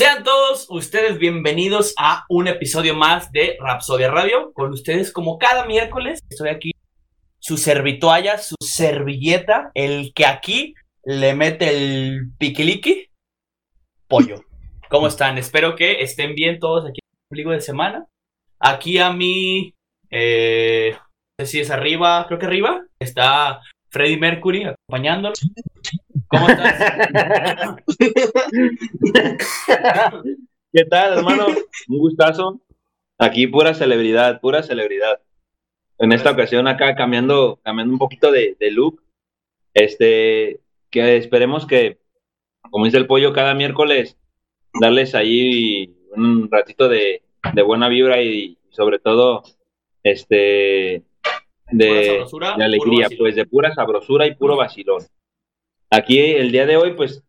Sean todos ustedes bienvenidos a un episodio más de Rapsodia Radio. Con ustedes, como cada miércoles, estoy aquí, su servitoalla, su servilleta, el que aquí le mete el piquiliqui, pollo. ¿Cómo están? Espero que estén bien todos aquí en el de semana. Aquí a mí, eh, no sé si es arriba, creo que arriba, está Freddy Mercury acompañándolo. ¿Cómo estás? ¿Qué tal, hermano? Un gustazo. Aquí pura celebridad, pura celebridad. En esta ocasión acá cambiando, cambiando un poquito de, de look. Este, que esperemos que, como dice el pollo, cada miércoles darles ahí un ratito de, de buena vibra y sobre todo este de, de alegría, pues de pura sabrosura y puro vacilón. Aquí el día de hoy, pues,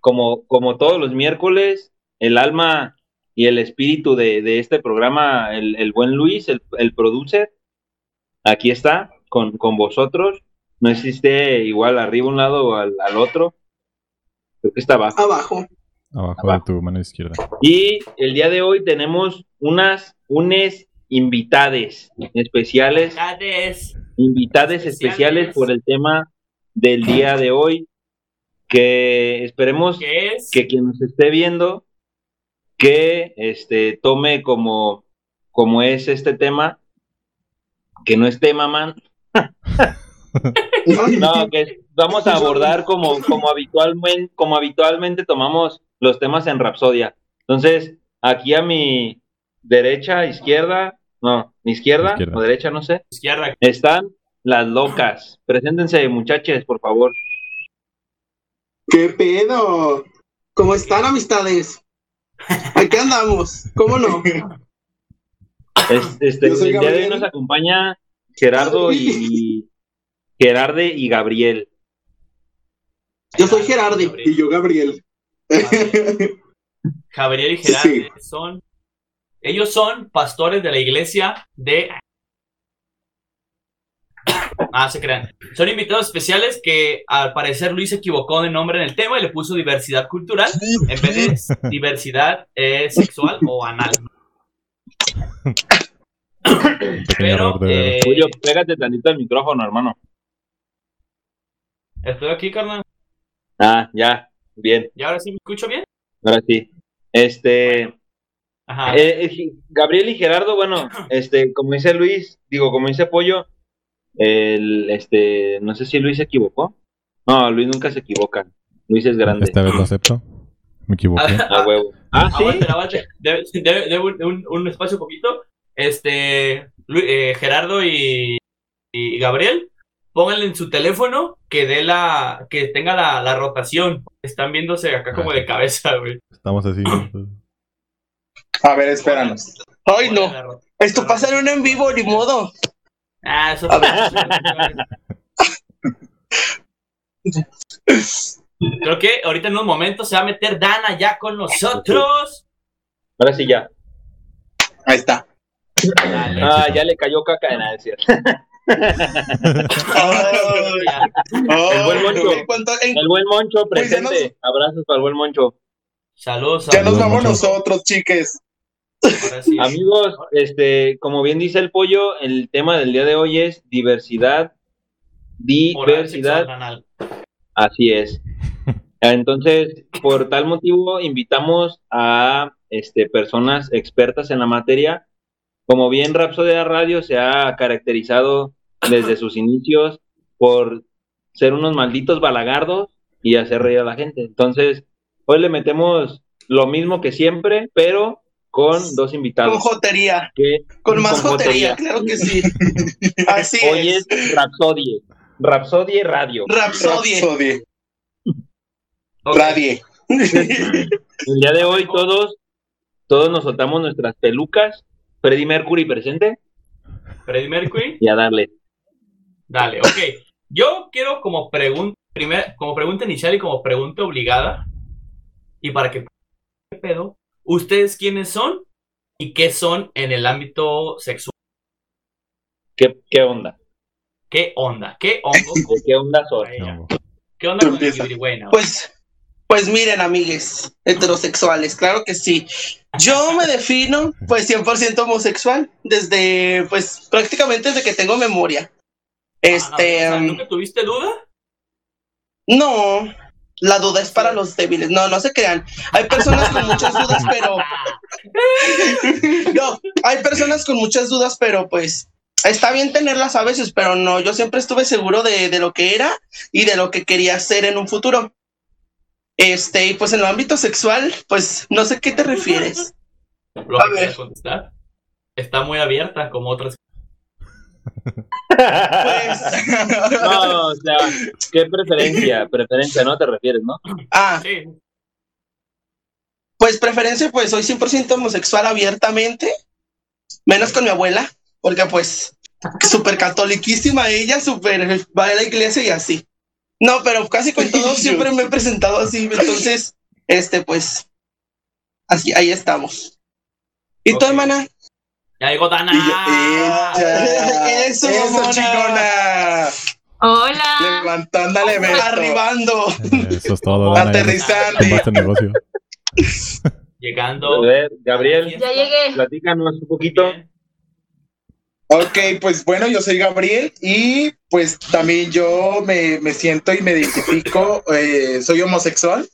como, como todos los miércoles, el alma y el espíritu de, de este programa, el, el buen Luis, el, el producer, aquí está, con, con vosotros. No existe igual arriba un lado o al, al otro. Creo que está abajo. Abajo. Abajo de tu mano izquierda. Y el día de hoy tenemos unas, unes invitades especiales invitades Especiales. especiales por el tema del día de hoy, que esperemos ¿Qué es? que quien nos esté viendo, que este, tome como, como es este tema, que no es tema, man, no, que vamos a abordar como, como, habitualmente, como habitualmente tomamos los temas en Rapsodia. Entonces, aquí a mi derecha, izquierda, no, mi izquierda, Izquierda. o derecha, no sé, Izquierda. están las locas. Preséntense, muchachos, por favor. ¿Qué pedo? ¿Cómo están, amistades? Aquí andamos. ¿Cómo no? Es- este, el día de hoy nos acompaña Gerardo y Gerarde y Gabriel. Yo soy Gerardi y yo Gabriel. Gabriel y Gerardo son. Ellos son pastores de la iglesia de. Ah, se crean. Son invitados especiales que al parecer Luis se equivocó de nombre en el tema y le puso diversidad cultural en vez de diversidad eh, sexual o anal. Pero eh, Julio, pégate tantito al micrófono, hermano. estoy aquí, carnal. Ah, ya, bien, ¿Y ahora sí me escucho bien? ahora sí. Este, Ajá. eh, eh, Gabriel y Gerardo, bueno, este, como dice Luis, digo, como dice Pollo, el, este, no sé si Luis se equivocó. No, Luis nunca se equivoca. Luis es grande. Esta vez lo acepto. Me equivoqué. A huevo. Ah, sí. Aguante, aguante. Debe, debe- debe un, espacio poquito. Este, eh, Gerardo y, y Gabriel, pónganle en su teléfono que dé la, que tenga la, la rotación. Están viéndose acá como de cabeza, güey. Estamos así. A ver, espéranos. Ay, no. Esto pasa en un en vivo, ni modo. Ah, eso Creo que ahorita en unos momentos se va a meter Dana ya con nosotros. Ahora sí ya. Ahí está. Dale. Ah, ya le cayó caca cierto. Ya. El buen Moncho. El buen Moncho presente. Abrazos para el buen Moncho. Saludos. Ya nos vamos nosotros, chiques. Sí. Amigos, este, como bien dice el pollo, el tema del día de hoy es diversidad. Diversidad. Así es. Entonces, por tal motivo, invitamos a este, personas expertas en la materia. Como bien Rapsodia Radio se ha caracterizado desde sus inicios por ser unos malditos balagardos y hacer reír a la gente. Entonces, hoy le metemos lo mismo que siempre, pero con dos con invitados. jotería. que- Con más con jotería, jotería. claro que sí. Así Hoy es. es Rapsodie. Rapsodie Radio. Rapsodie. Rapsodie. Ok. Radie. El día de hoy todos, todos nos soltamos nuestras pelucas. Freddy Mercury presente Freddie Mercury. y a darle. Dale, ok. Yo quiero como pregunta, primer, como pregunta inicial y como pregunta obligada, y para que ¿qué pedo? ¿Ustedes quiénes son y qué son en el ámbito sexual? ¿Qué, qué onda? ¿Qué onda? ¿Qué hongo con ¿De qué onda? No. ¿Qué onda con el? Pues, Pues miren, amigues heterosexuales, claro que sí. Yo me defino pues 100% homosexual desde pues prácticamente desde que tengo memoria. Este, Ah, no, o sea, um, ¿Nunca tuviste duda? no, la duda es para los débiles. No, no se crean. Hay personas con muchas dudas, pero no, hay personas con muchas dudas, pero pues está bien tenerlas a veces, pero no, yo siempre estuve seguro de, de lo que era y de lo que quería hacer en un futuro. Este, y pues en el ámbito sexual, pues no sé qué te refieres. Lo A ver. contestar. Está muy abierta como otras. Pues, No, o sea, ¿qué preferencia? Preferencia, ¿no te refieres, no? ah, Sí. pues preferencia, pues soy 100% homosexual abiertamente, menos con mi abuela, porque pues súper catoliquísima ella, súper va a la iglesia y así. No, pero casi con todos siempre me he presentado así, entonces, este, pues, así, ahí estamos. ¿Y tú, Ok. hermana? Ya llegó Dana. Y yo-. Eso, Eso, chingona. Hola. Levantando al evento. Arribando. Eso es todo. Dana, Aterrizando. el. A Llegando. ver, Gabriel, Ya llegué. platícanos un poquito. Ok, pues bueno, yo soy Gabriel y pues también yo me, me siento y me identifico, eh, soy homosexual.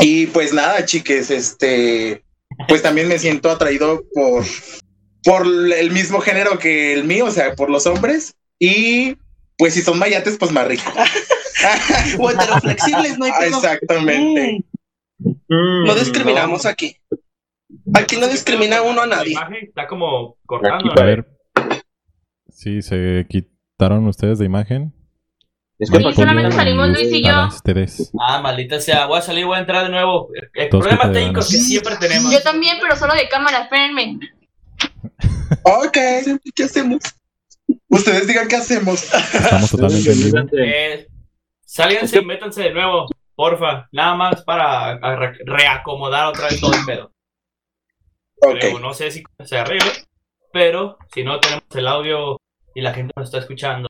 Y pues nada, chiques, este, pues también me siento atraído por, por el mismo género que el mío, o sea, por los hombres. Y pues si son mayates, pues más rico. O heteroflexibles, no hay Ah, pedo. Exactamente. Mm, no discriminamos aquí. Aquí no discrimina uno a La nadie. imagen está como cortando. Aquí, A ver. Sí, se quitaron ustedes de imagen. Es que solamente salimos Luis y yo. Ah, maldita sea. Voy a salir, voy a entrar de nuevo. El Todos problema técnico que siempre tenemos. Yo también, pero solo de cámara, espérenme. Ok, ¿Qué hacemos? ustedes digan qué hacemos. Estamos totalmente en vivo. Eh, sálganse y métanse de nuevo, porfa. Nada más para re- reacomodar otra vez todo el pedo. Creo, Ok, no sé si se arregle, pero si no tenemos el audio y la gente nos está escuchando.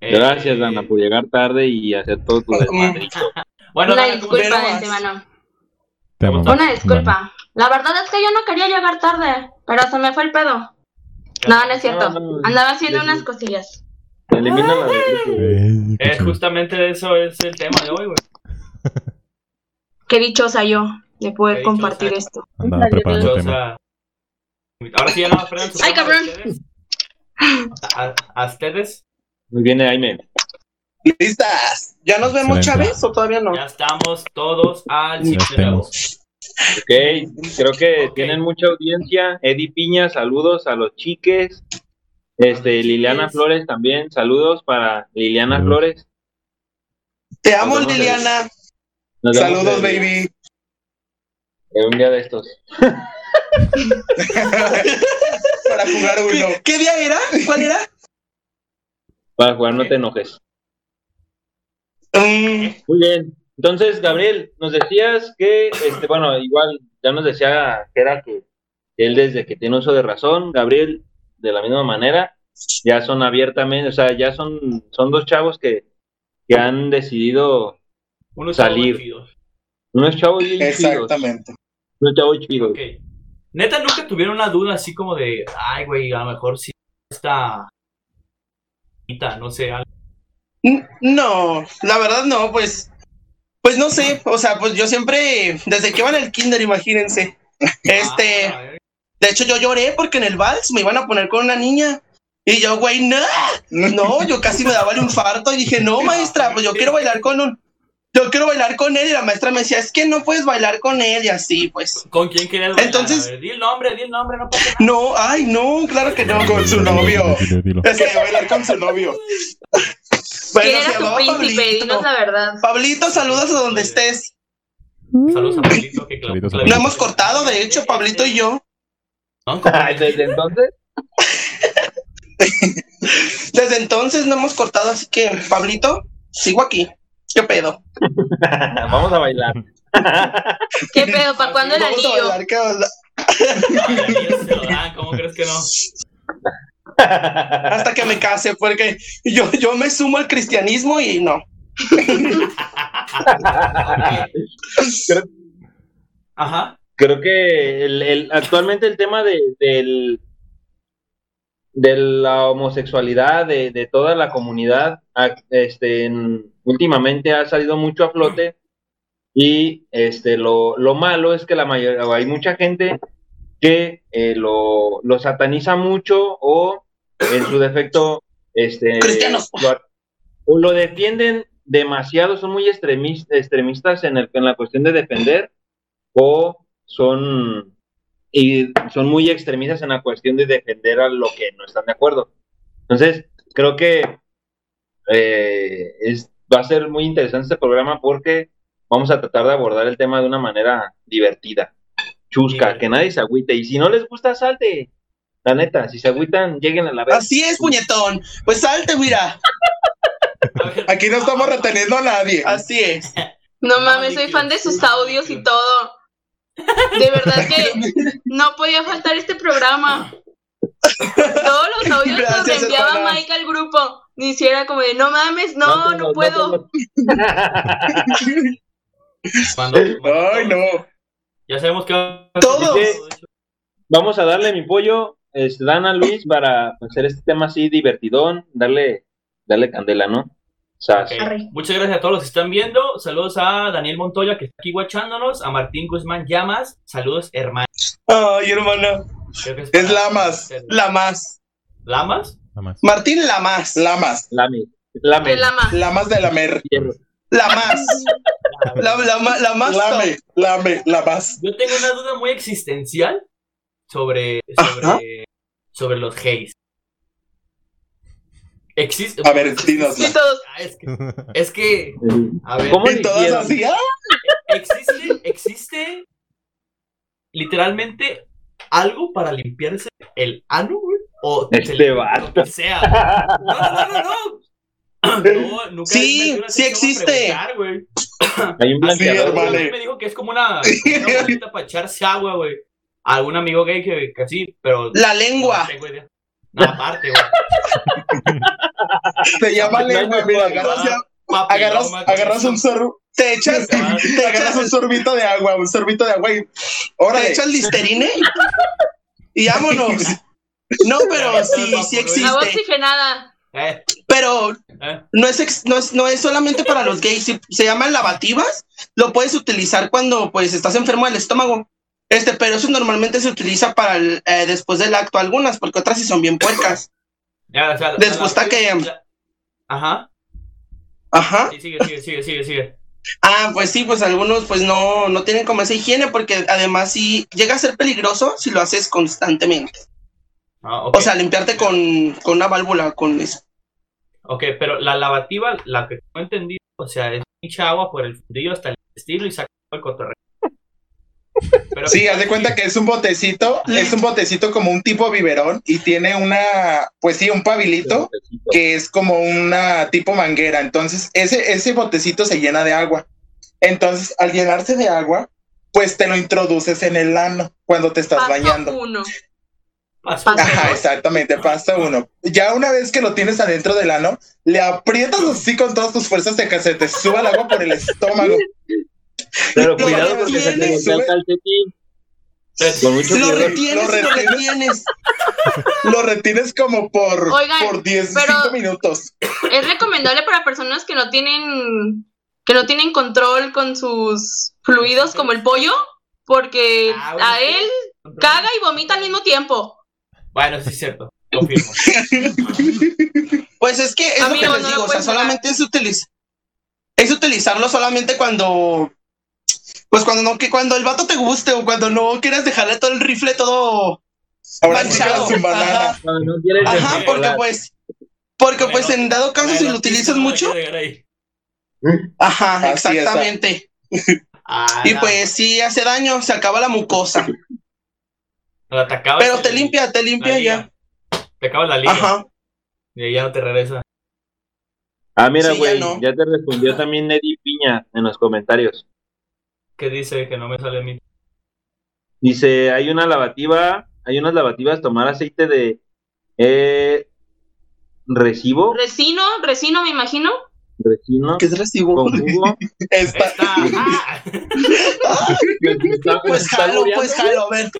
Eh, Gracias, Dana, por llegar tarde y hacer todo tu desmadrito. Bueno, Una Dana, ¿cómo disculpa de antemano. Una disculpa. La verdad es que yo no quería llegar tarde, pero se me fue el pedo. No, no es cierto. Andaba haciendo unas cosillas. Elimina la de Eh, justamente eso es el tema de hoy, güey. Qué dichosa yo de poder Qué dichosa. compartir esto. Andaba preparando tema. ahora sí ya no esperan su Ay, cabrón. A, a ustedes Muy bien, Jaime. ¿Listas? ¿Ya nos vemos. Chávez, o todavía no? ya estamos todos al estemos. Ok, creo que tienen mucha audiencia. Eddie Piña, saludos a los chiques. Este, Liliana. Flores también, saludos para Liliana Saludos. Flores. Te amo, Liliana. Saludos, baby. en un día de estos. Para jugar uno. ¿Qué, qué día era? ¿Cuál era? Para jugar, no te enojes. Mm, Muy bien. Entonces, Gabriel, nos decías que, este, bueno, igual ya nos decía que era que él desde que tiene uso de razón, Gabriel, de la misma manera, ya son abiertamente, o sea, ya son, son dos chavos que, que han decidido, Unos Salir. chavos unos chavos bien chidos, Exactamente. unos chavos chidos. Neta, nunca tuvieron una duda así como de, ay, güey, a lo mejor sí está. No sé, algo. No, la verdad no, pues. Pues no sé, o sea, pues yo siempre, desde que en el kinder, imagínense. Este, de hecho yo lloré porque en el vals me iban a poner con una niña. Y yo, güey, no, no, yo casi me daba el infarto y dije, no, maestra, pues yo quiero bailar con un, yo quiero bailar con él y la maestra me decía, es que no puedes bailar con él y así, pues. ¿Con quién querías bailar? Entonces- ver, di el nombre, di el nombre, no pasa nada. No, ay, no, claro que no. Con su novio. Dilo, dilo. Quería bailar con su novio. Bueno, ¿Quién era tu príncipe? Pablito. Dinos la verdad. Pablito, saludos a donde estés. Saludos a Pablito, que claro. Saludos a No Pablito. hemos cortado, de hecho, Pablito y yo. Desde entonces, Desde entonces no hemos cortado, así que, Pablito, sigo aquí. ¿Qué pedo? vamos a bailar. ¿Qué pedo? ¿Para cuándo el Vamos a anillo? bailar, ¿qué onda? Ay, anillos se lo dan, ¿Cómo crees que no? Hasta que me case, porque yo, yo me sumo al cristianismo y no. Creo, Ajá. creo que el, el- actualmente el tema de, del, de la homosexualidad de, de toda la comunidad este, en- últimamente ha salido mucho a flote y este, lo, lo malo es que la mayoría, hay mucha gente que eh, lo, lo sataniza mucho o en su defecto este, Cristianos. lo, o lo defienden demasiado, son muy extremis- extremistas en, el, en la cuestión de defender o son y son muy extremistas en la cuestión de defender a lo que no están de acuerdo. Entonces, creo que eh, es, va a ser muy interesante este programa porque vamos a tratar de abordar el tema de una manera divertida, chusca, que nadie se agüite. Y si no les gusta, salte. La neta, si se agüitan, lleguen a la vez. Así es, puñetón. Pues salte, mira. Aquí no estamos reteniendo a nadie. Así es. No mames, soy fan de sus audios y todo. De verdad que no podía faltar este programa. Todos los audios los Gracias, enviaba hermana. Mike al grupo. Ni hiciera como de, no mames, no, no puedo. cuando- Ay, no. Ya sabemos que va a Todos. Vamos a darle mi pollo, este, Dana Luis, para hacer este tema así divertidón, darle, darle candela, ¿no? Sas. Ok. Arre. Muchas gracias a todos los que están viendo. Saludos a Daniel Montoya que está aquí guachándonos. A Martín Guzmán Llamas. Saludos, hermano. Ay, que Es para- Lamas. La más. ¿Lamas? Más. Martín, la más. Lamas. Lame, lame, De lama. Lamas de lamer. hierro. La más. La, la, la más. Lame, lame, la más. Yo tengo una duda muy existencial sobre, sobre, sobre los gays. Existe. A ver, Sí, dinosla. todos. Ah, es que, es que, a ver, ¿Cómo hicieron? así, ¡ah! existe, existe literalmente algo para limpiarse el ano, güey. O Este vato. lo que sea. No, no, no, no. No, nunca Sí, sí existe. güey. Hay un blanqueador. una vez me dijo que es como una, una bolita para echarse agua, güey. Algún amigo gay que, que sí, pero. La lengua. tengo idea. No, aparte, güey. Se llama lengua, mira, agarras, un sorbo, Te echas, te agarras un sorbito de agua, un sorbito de agua y te órale. echas listerine y vámonos. No, pero sí, sí Agua existe. oxigenada. Eh, Pero eh. no es, ex- no es, no es solamente para los gays, se llaman lavativas, lo puedes utilizar cuando pues estás enfermo del estómago. Este, pero eso normalmente se utiliza para el, eh, después del acto algunas, porque otras sí son bien puercas. Ya, o sea, Después está que- la- Ajá. Ajá. Sí, sigue, sigue, sigue, sigue, sigue. Ah, pues sí, pues algunos pues no, no tienen como esa higiene porque además sí llega a ser peligroso si lo haces constantemente. Ah, ok. O sea, limpiarte con, con una válvula, con eso. Ok, pero la lavativa, la que no entendí, o sea, es mucha agua por el fundillo hasta el estilo y saca el cotorreo. Pero Sí, haz de cuenta que es un botecito, es un botecito como un tipo biberón y tiene una, pues sí, un pabilito que es como una tipo manguera. Entonces, ese, ese botecito se llena de agua. Entonces, al llenarse de agua, pues te lo introduces en el ano cuando te estás Paso bañando. uno. Paso. Ajá, exactamente, paso uno. Ya una vez que lo tienes adentro del ano, le aprietas así con todas tus fuerzas de que se te suba el agua por el estómago. Pero Lo cuidado porque se te voltea el calcetín. Con mucho Lo retienes Lo retienes. Lo retienes como por, Oigan, por 10, pero- 5 minutos. Es recomendable para personas que no tienen que no tienen control con sus fluidos como el pollo, porque Ah, bueno, a él caga y vomita al mismo tiempo. Bueno, sí es cierto. Confirmo. Pues es que es lo que no les lo digo, o sea, solamente es utilizar. Es utilizarlo solamente cuando. Pues cuando no, que cuando el vato te guste o cuando no quieras dejarle todo el rifle todo Ahora sí manchado. sin banana. Ajá, no porque pues. Porque pues en dado caso si lo utilizas sí, no mucho. Ajá, Así es, exactamente. Ah, Y pues sí hace daño, se acaba la mucosa. la Pero te limpia, te limpia ya. Te acabas la liga. Ajá. Y ya no te regresa. Ah, mira, Sí, ya güey, no. ya te respondió también Eddie Piña en los comentarios. ¿Qué dice? Que no me sale a mí. Dice, hay una lavativa, hay unas lavativas, tomar aceite de eh, recibo. Resino, resino me imagino. Resino ¿Qué es recibo? con jugo. Ah. Está- me Pues está jalo, pues jalo, a ver.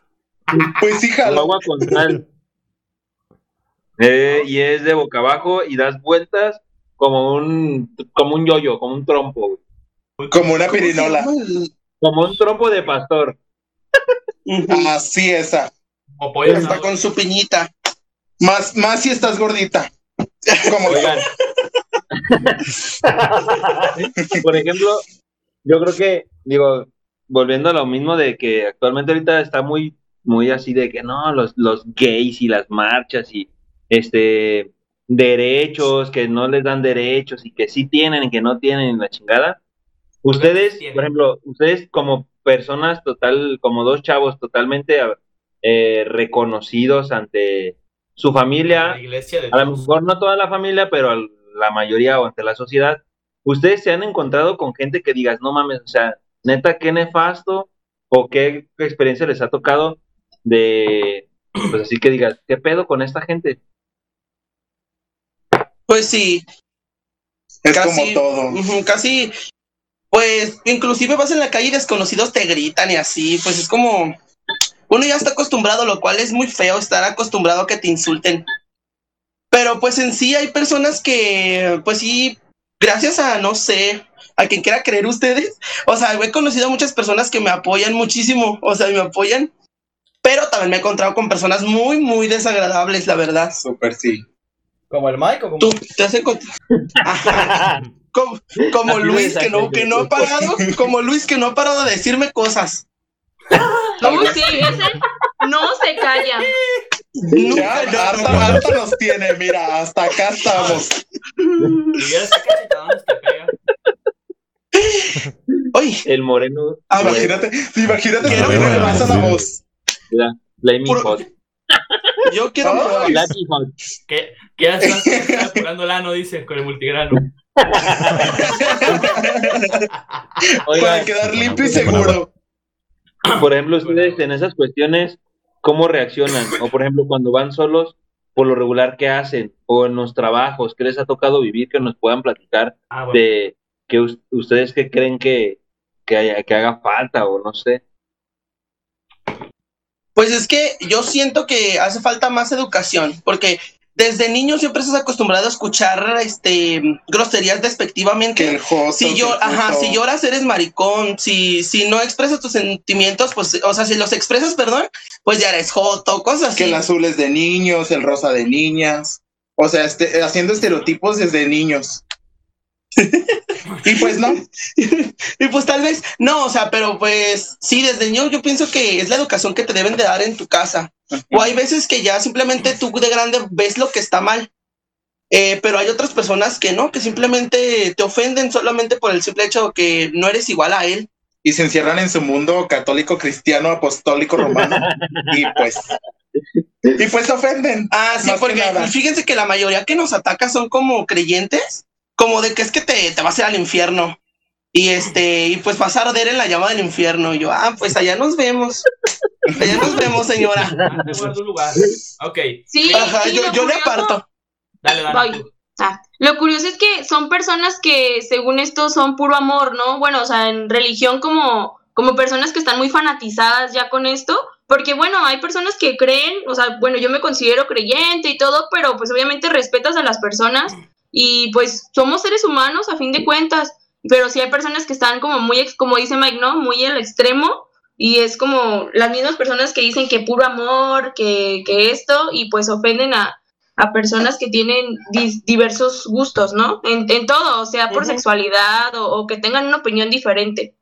pues sí, con jalo. agua con sal. Eh, y es de boca abajo y das vueltas como un como un yoyo, como un trompo, güey. Como una ¿Cómo se pirinola. Como un trompo de pastor. Así esa. O pollo Está con su piñita. Más, más si estás gordita. Como Oigan. Por ejemplo, yo creo que, digo, volviendo a lo mismo de que actualmente ahorita está muy, muy así de que no, los, los gays y las marchas y este derechos, que no les dan derechos y que sí tienen y que no tienen la chingada. Ustedes, por ejemplo, ustedes como personas total, como dos chavos totalmente eh, reconocidos ante su familia, La iglesia de a lo mejor no toda la familia, pero la mayoría o ante la sociedad, ustedes se han encontrado con gente que digas, no mames, o sea, neta, qué nefasto o qué experiencia les ha tocado de, pues así que digas, ¿qué pedo con esta gente? Pues sí, es casi- como todo. casi, pues, inclusive vas en la calle y desconocidos te gritan y así, pues es como, uno ya está acostumbrado, lo cual es muy feo estar acostumbrado a que te insulten. Pero pues en sí hay personas que, pues sí, gracias a, no sé, a quien quiera creer ustedes, o sea, he conocido a muchas personas que me apoyan muchísimo, o sea, me apoyan, pero también me he encontrado con personas muy, muy desagradables, la verdad. Súper sí. Como el Mike o como Tú te has encontrado... Como, como Luis que no, que no ha parado, como Luis que no ha parado de decirme cosas. Uy, sí, ese no se calla. Ya, Nunca, harta, harta nos tiene, mira, hasta acá estamos. Y vieras qué cachetadones te pega. Oye, El moreno, a ver, Imagínate, imagínate Quiero le probar, pasa la voz. la Flaming Puro- Hot, yo quiero Ay. probar. Que, que ya estás estás apurando el ano, dice, con el multigrano. Para quedar limpio y seguro. por ejemplo, ustedes en esas cuestiones, ¿cómo reaccionan? O por ejemplo, cuando van solos, por lo regular, ¿qué hacen? O en los trabajos, ¿qué les ha tocado vivir que nos puedan platicar Ah, bueno. de que us- ustedes que creen que, que, haya- que haga falta o no sé? Pues es que yo siento que hace falta más educación, porque desde niño siempre estás acostumbrado a escuchar este groserías despectivamente. Que el joto, si yo, ajá, si lloras eres maricón, si, si no expresas tus sentimientos, pues, o sea, si los expresas, perdón, pues ya eres joto, cosas así. Que el azul es de niños, el rosa de niñas. O sea, este, haciendo estereotipos desde niños. Y pues no, y pues tal vez, no, o sea, pero pues sí, desde niño yo pienso que es la educación que te deben de dar en tu casa. O hay veces que ya simplemente tú de grande ves lo que está mal. Eh, pero hay otras personas que no, que simplemente te ofenden solamente por el simple hecho que no eres igual a él. y se encierran en su mundo católico, cristiano, apostólico, romano. y pues, y pues se ofenden. Ah, sí, que porque fíjense que la mayoría que nos ataca son como creyentes, como de que es que te, te vas a ir al infierno. Y este, y pues vas a arder en la llama del infierno. Y yo, ah, pues allá nos vemos. Allá nos vemos, señora. Lugar. Ok, Sí, Ajá, yo, yo le curioso- aparto. dale, dale. Ah, lo curioso es que son personas que según esto son puro amor, ¿no? Bueno, o sea, en religión como, como personas que están muy fanatizadas ya con esto, porque bueno, hay personas que creen, o sea, bueno, yo me considero creyente y todo, pero pues obviamente respetas a las personas y pues somos seres humanos a fin de cuentas, pero sí hay personas que están como muy, ex- como dice Mike, ¿no? Muy al extremo y es como las mismas personas que dicen que puro amor, que, que esto y pues ofenden a, a personas que tienen diversos gustos, ¿no? En, en todo, sea por sexualidad o, o que tengan una opinión diferente.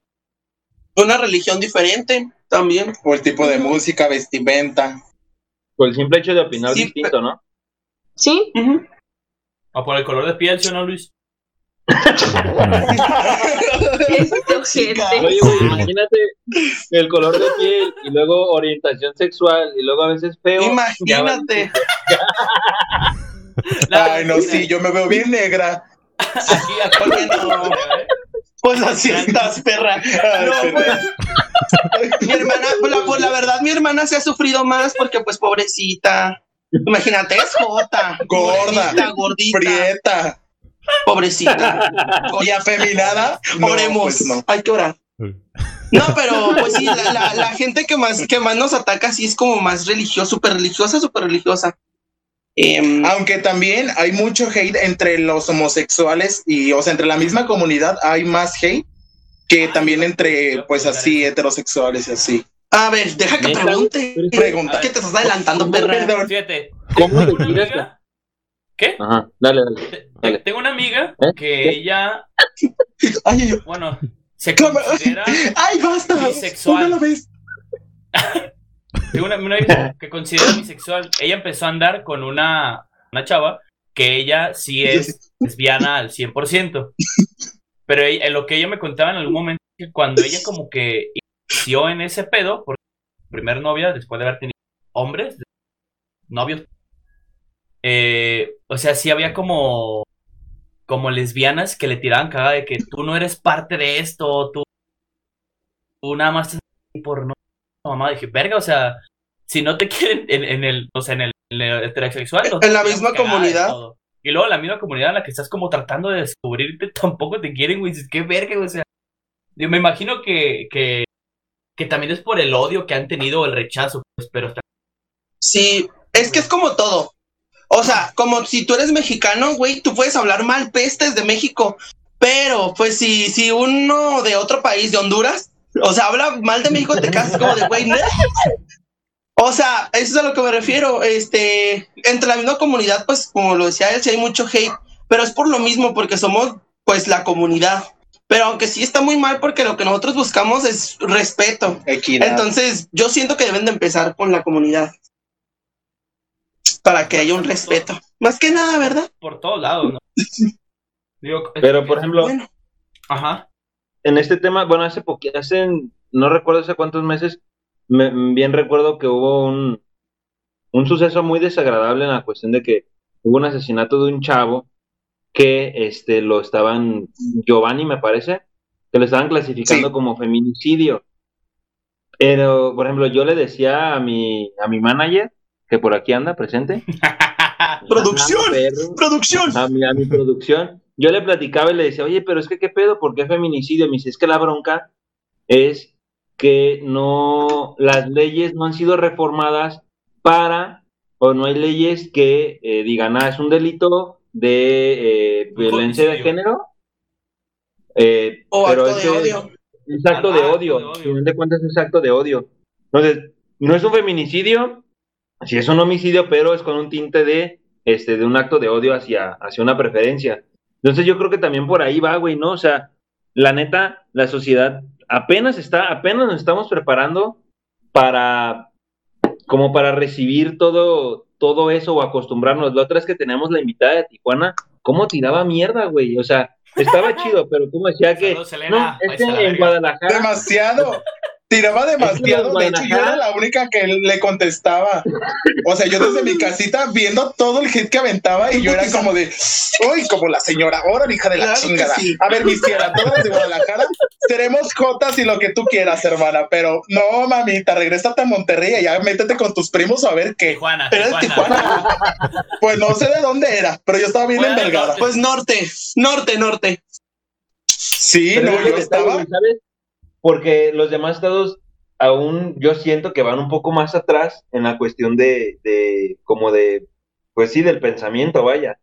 Una religión diferente también. O el tipo de música, vestimenta. Por el simple hecho de opinar Sí, distinto, ¿no? ¿Sí? Ujú. O por el color de piel, ¿sí o no, Luis? Oye, güey, imagínate el color de piel y luego orientación sexual y luego a veces feo. Imagínate. Ay, no, sí, yo me veo bien negra. Aquí, aquí. No. Pues así estás, perra. No, pues, mi hermana, pues la, pues la verdad, mi hermana se ha sufrido más porque, pues, pobrecita. Imagínate, es jota. Gorda. Gordita, gordita. Prieta. Pobrecita. Y afeminada, no, Oremos. pues no. Hay que orar. No, pero pues sí, la, la- la gente que más, que más nos ataca sí es como más religiosa, súper religiosa, súper religiosa. Em, Aunque también hay mucho hate entre los homosexuales y, o sea, entre la misma comunidad hay más hate que también entre, pues así, heterosexuales y así. A ver, deja que pregunte. Pregunta. Que te estás adelantando, perra. Perdón. Fíjate. ¿Cómo te amiga- ¿Qué? Ajá, dale, dale. Te- Dale. Tengo una amiga ¿Eh? que ella, Ay, ay, bueno, se ¿Cómo? considera. ¡Ay, basta! Bisexual. Una vez. Tengo una, una amiga que considera bisexual. Ella empezó a andar con una, una chava que ella sí es lesbiana al 100%. Pero ella- lo que ella me contaba en algún momento es que cuando ella como que inició en ese pedo, por su primer novia, después de haber tenido hombres, novios, eh, o sea, sí había como, como lesbianas que le tiraban cagada de que tú no eres parte de esto, tú, tú nada más aquí por no mamá, dije, verga, o sea, si no te quieren en, en el, o sea, en el, en el heterosexual, no te En la misma comunidad. Y luego la misma comunidad en la que estás como tratando de descubrirte, tampoco te quieren, güey, dices, qué verga, güey, o sea, yo me imagino que, que, que también es por el odio que han tenido el rechazo, pues, pero está- Sí, es que es como todo. O sea, como si tú eres mexicano, güey, tú puedes hablar mal pestes de México, pero pues si, si uno de otro país, de Honduras, o sea, habla mal de México, te quedas como de, güey. O sea, eso es a lo que me refiero. Este, entre la misma comunidad, pues, como lo decía él, sí hay mucho hate, pero es por lo mismo, porque somos, pues, la comunidad. Pero aunque sí está muy mal, porque lo que nosotros buscamos es respeto. Equidad. Entonces, yo siento que deben de empezar con la comunidad. Para que haya un respeto. Más que nada, ¿verdad? por todos lados, ¿no? Digo, Pero, por ejemplo, Bueno, Ajá. en este tema, bueno, hace poquito, hace, no recuerdo hace cuántos meses, me- bien recuerdo que hubo un, un suceso muy desagradable en la cuestión de que hubo un asesinato de un chavo que este lo estaban, Giovanni me parece, que lo estaban clasificando Sí. como feminicidio. Pero, por ejemplo, yo le decía a mi, a mi manager, que por aquí anda presente, producción, "Ah, perro, producción. a mi, a mi producción. Yo le platicaba y le decía, oye, pero es que qué pedo, ¿por qué feminicidio? Me dice, es que la bronca es que no, las leyes no han sido reformadas para, o no hay leyes que eh, digan, ah, es un delito de eh, violencia de género. Eh, O pero acto de ese- odio. Es acto Ah, de acto odio. de odio. Al final de cuentas es acto de odio. Entonces, no es un feminicidio, sí es un homicidio, pero es con un tinte de, este, de un acto de odio hacia, hacia una preferencia. Entonces yo creo que también por ahí va, güey, ¿no? O sea, la neta, la sociedad apenas está, apenas nos estamos preparando para, como para recibir todo, todo eso o acostumbrarnos. La otra es que tenemos la invitada de Tijuana, ¿cómo tiraba mierda, güey? O sea, estaba chido, pero como decía que, Saludos, Elena. no, es Váyase que en. Guadalajara, Demasiado. Tiraba demasiado. De hecho, yo era la única que le contestaba. O sea, yo desde mi casita viendo todo el hit que aventaba y yo era como de, uy, como la señora, ahora hija de la Claro chingada. sí. A ver, mis tierras, todas de Guadalajara, seremos jotas y lo que tú quieras, hermana, pero no, mamita, regrésate a Monterrey y ya métete con tus primos a ver qué. Tijuana, Pero es Tijuana. Pues no sé de dónde era, pero yo estaba bien Bueno, envergada. Pues norte, norte, norte. Sí, Pero no, yo estaba. ¿sabes? Porque los demás estados aún yo siento que van un poco más atrás en la cuestión de, de como de, pues sí, del pensamiento, vaya.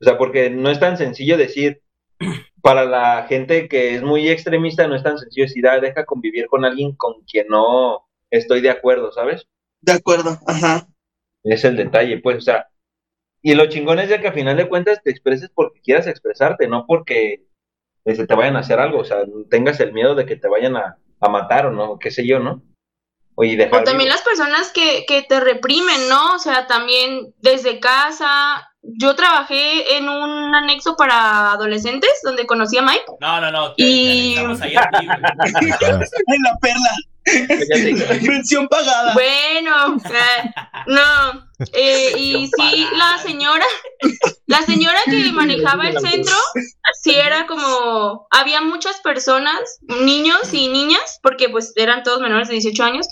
O sea, porque no es tan sencillo decir, para la gente que es muy extremista, no es tan sencillo decir, ah, deja convivir con alguien con quien no estoy de acuerdo, ¿sabes? De acuerdo, ajá. Es el detalle, pues, o sea, y lo chingón es de que a final de cuentas te expreses porque quieras expresarte, no porque este, te vayan a hacer algo, o sea, tengas el miedo de que te vayan a, a matar o no, qué sé yo, ¿no? Oye, dejar O también vivo. las personas que, que te reprimen, ¿no? O sea, también desde casa. Yo trabajé en un anexo para adolescentes donde conocí a Mike. No, no, no. Te, Y- te necesitamos ahí a ti, güey. En la perla. Mención pagada. Bueno, eh, no. Eh, y sí, la señora, la señora que manejaba el centro, sí era como, había muchas personas, niños y niñas, porque pues eran todos menores de 18 años,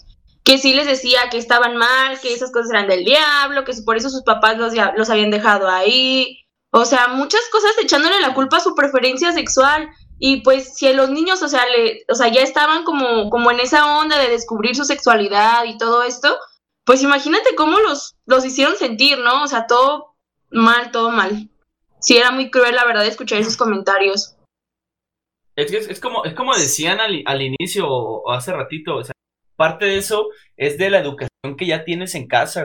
que sí les decía que estaban mal, que esas cosas eran del diablo, que por eso sus papás los, ya- los habían dejado ahí. O sea, muchas cosas echándole la culpa a su preferencia sexual. Y pues si los niños, o sea, le, o sea, ya estaban como, como en esa onda de descubrir su sexualidad y todo esto, pues imagínate cómo los, los hicieron sentir, ¿no? O sea, todo mal, todo mal. Sí, era muy cruel, la verdad, escuchar esos comentarios. Es, que es, es como, es como decían al, al inicio o hace ratito, o sea, parte de eso es de la educación que ya tienes en casa.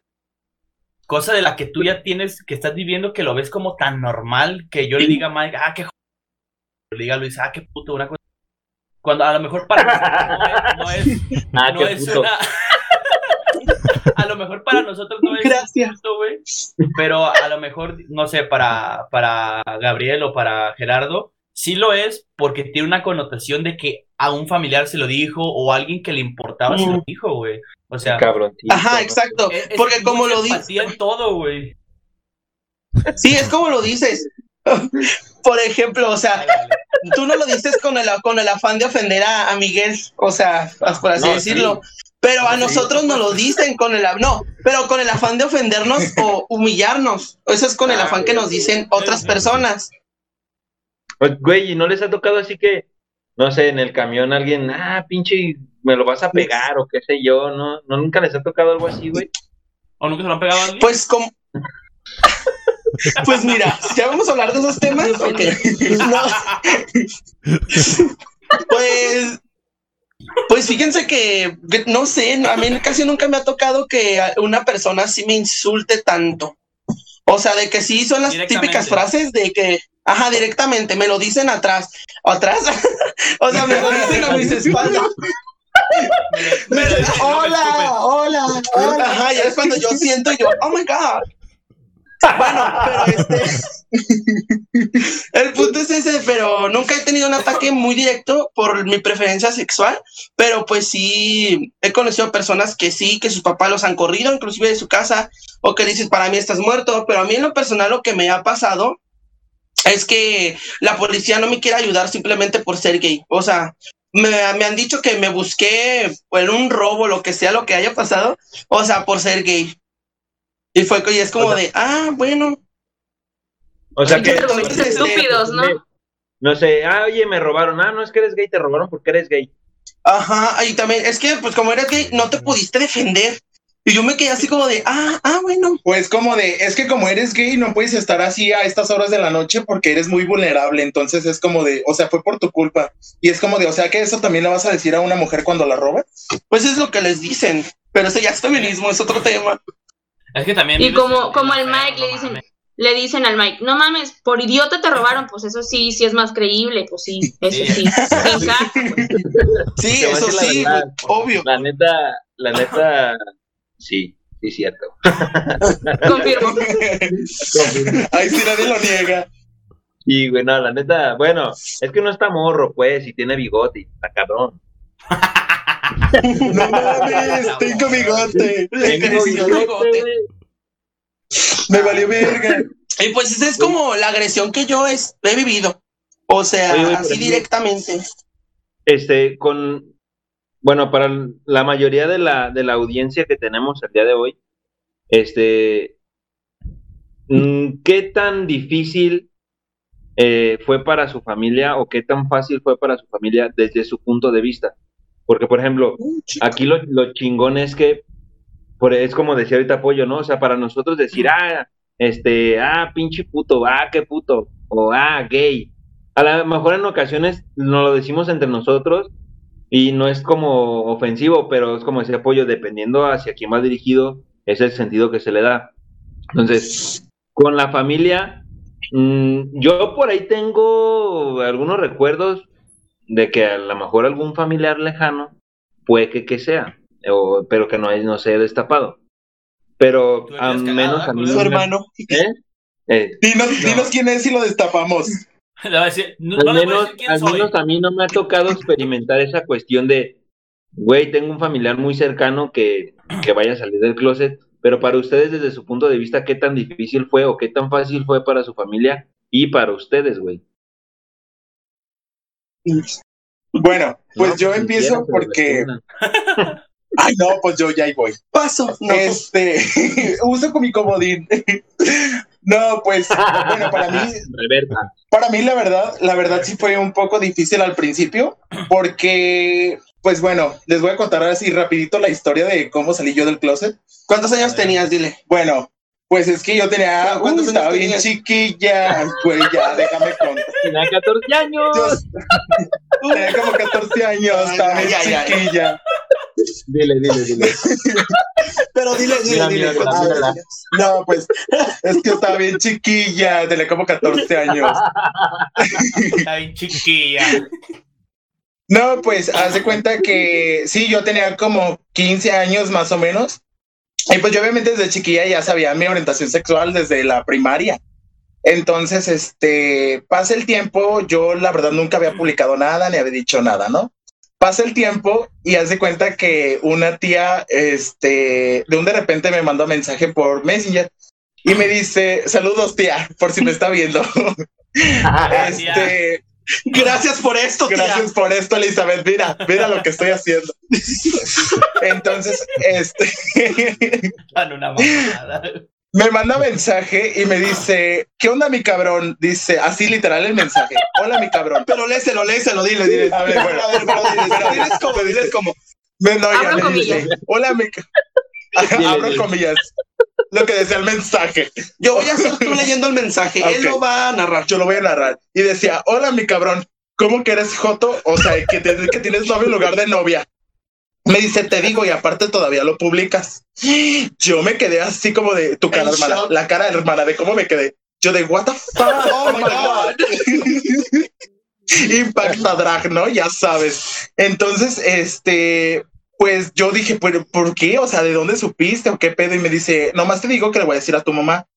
Cosa de la que tú ya tienes, que estás viviendo, que lo ves como tan normal, que yo le diga a Mike, ah, qué le diga a Luis, ah, qué puto, una cosa. Cuando a lo mejor para no es, no es, Ah, no qué es una... a lo mejor para nosotros no es Gracias. puto, güey, pero a lo mejor, no sé, para, para Gabriel o para Gerardo, sí lo es porque tiene una connotación de que a un familiar se lo dijo o a alguien que le importaba se lo Mm. dijo, güey. O sea, Cabroncito. Ajá, exacto. es- es Porque como lo en todo, güey. sí, es como lo dices. Por ejemplo, o sea, tú no lo dices con el, con el afán de ofender a, a Miguel, o sea, por así No, decirlo. Pero a nosotros nos lo dicen con el no, pero con el afán de ofendernos o humillarnos. Eso es con el Ah, afán que nos dicen otras personas. Pues, Güey, ¿y no les ha tocado así que, no sé, en el camión alguien, ah, pinche, me lo vas a pegar o qué sé yo, ¿no? ¿No nunca les ha tocado algo así, güey? ¿O nunca se lo han pegado a alguien? Pues como Pues mira, ya vamos a hablar de esos temas. Ok. No. Pues pues fíjense que no sé, a mí casi nunca me ha tocado que una persona así me insulte tanto. O sea, de que sí son las típicas frases de que, ajá, directamente, me lo dicen atrás. ¿Atrás? o sea, me lo dicen a mis espaldas. Me dicen, hola, hola, hola. Ajá, ya es cuando yo siento y yo, oh my god. Bueno, pero este. El punto es ese, pero nunca he tenido un ataque muy directo por mi preferencia sexual, pero pues sí he conocido personas que sí, que sus papás los han corrido, inclusive de su casa, o que dices, para mí estás muerto, pero a mí en lo personal lo que me ha pasado es que la policía no me quiere ayudar simplemente por ser gay. O sea, me, me han dicho que me busqué en un robo, lo que sea, lo que haya pasado, o sea, por ser gay. Y fue y es como O sea- de, ah, bueno, O sea, que... Argumentos estúpidos, ¿no? No sé, ah, oye, me robaron. Ah, no, es que eres gay, te robaron porque eres gay. Ajá, y también es que, pues como eres gay, no te pudiste defender. Y yo me quedé así como de, ah, ah, bueno. Pues como de, es que como eres gay no puedes estar así a estas horas de la noche porque eres muy vulnerable, entonces es como de, o sea, fue por tu culpa. Y es como de, o sea, que eso también le vas a decir a una mujer cuando la roba. Pues es lo que les dicen. Pero eso ya es feminismo, es otro tema. Es que también. Y como, como al Mike le dicen. Le dicen al Mike, no mames, por idiota te robaron, pues eso sí, sí es más creíble, pues sí, eso Sí. sí. Sí. Sí, eso sí, verdad. obvio. La neta, la neta, sí, sí, cierto. confirmo. Ay, sí, nadie lo niega. Y, güey, no, la neta, bueno, es que uno está morro, pues, y tiene bigote, y está cabrón. No mames, tengo bigote. Tengo bigote. Me valió verga. Y pues esa es como la agresión que yo es- he vivido. O sea, Oye, así directamente. Este, con, bueno, para la mayoría de la, de la audiencia que tenemos el día de hoy, este, mm, ¿qué tan difícil eh, fue para su familia o qué tan fácil fue para su familia desde su punto de vista? Porque, por ejemplo, aquí lo, lo chingón es que, por, es como decía ahorita Pollo, ¿no? O sea, para nosotros decir, ah, este, ah, pinche puto, ah, qué puto, o ah, gay. A lo mejor en ocasiones nos lo decimos entre nosotros y no es como ofensivo, pero es como decía Pollo, dependiendo hacia quién va dirigido, es el sentido que se le da. Entonces, con la familia, mm, yo por ahí tengo algunos recuerdos de que a lo mejor algún familiar lejano puede que sea, o- pero que no, es- no se haya destapado. Pero al menos a mí. Su hermano. ¿Eh? Eh, Dinos, No. dinos quién es y lo destapamos. No, al menos, al menos a mí no me ha tocado experimentar esa cuestión de, güey, tengo un familiar muy cercano que, que vaya a salir del closet, pero para ustedes desde su punto de vista, ¿qué tan difícil fue o qué tan fácil fue para su familia y para ustedes, güey? Bueno, pues No, yo si empiezo porque. Ay, no, pues yo ya ahí voy. Paso. No. Este, uso con mi comodín. No, pues, bueno, para mí, para mí la verdad, la verdad sí fue un poco difícil al principio, porque, pues bueno, les voy a contar así rapidito la historia de cómo salí yo del closet. ¿Cuántos años tenías? Dile. Bueno, pues es que yo tenía, ¿Cuántos uy, estaba años bien tenías? chiquilla, güey, ya, déjame contar. Tenía 14 años. Yo tenía como 14 años, Ay, estaba ay, bien ay. chiquilla. Dile, dile, dile. Pero dile, dile, Mira, dile. No, pues es que estaba bien chiquilla, tenía como 14 años. Está bien chiquilla. No, pues haz de cuenta que sí, yo tenía como 15 años más o menos. Y pues yo obviamente desde chiquilla ya sabía mi orientación sexual desde la primaria. Entonces, este, pasa el tiempo, yo la verdad nunca había publicado nada ni había dicho nada, ¿no? Pasa el tiempo y haz de cuenta que una tía, este, de un de repente me mandó mensaje por Messenger y me dice, saludos tía, por si me está viendo. este, Gracias por esto, tía. Gracias por esto, Elizabeth. Mira, mira lo que estoy haciendo. Entonces, este Tan una mamada. Me manda mensaje y me dice: ¿Qué onda, mi cabrón? Dice así literal el mensaje: Hola, mi cabrón. Pero léselo, léselo, dile, dile. A ver, bueno, a ver, pero diles, diles como, diles como. Me, no, ya dice: Hola, mi ca-". Abro comillas. Lo que decía el mensaje. Yo voy a hacer tú leyendo el mensaje. Él lo va a narrar. Yo lo voy a narrar. Y decía: Hola, mi cabrón. ¿Cómo que eres Joto? O sea, que, te- que tienes novio en lugar de novia. Me dice, te digo, y aparte todavía lo publicas. Yo me quedé así como de tu cara, hermana. shock. La cara, hermana, de cómo me quedé. Yo de, what the fuck? Oh my God. Impacta drag, ¿no? Ya sabes. Entonces, este, pues yo dije, ¿pero por qué? O sea, ¿de dónde supiste o qué pedo? Y me dice, nomás te digo que le voy a decir a tu mamá.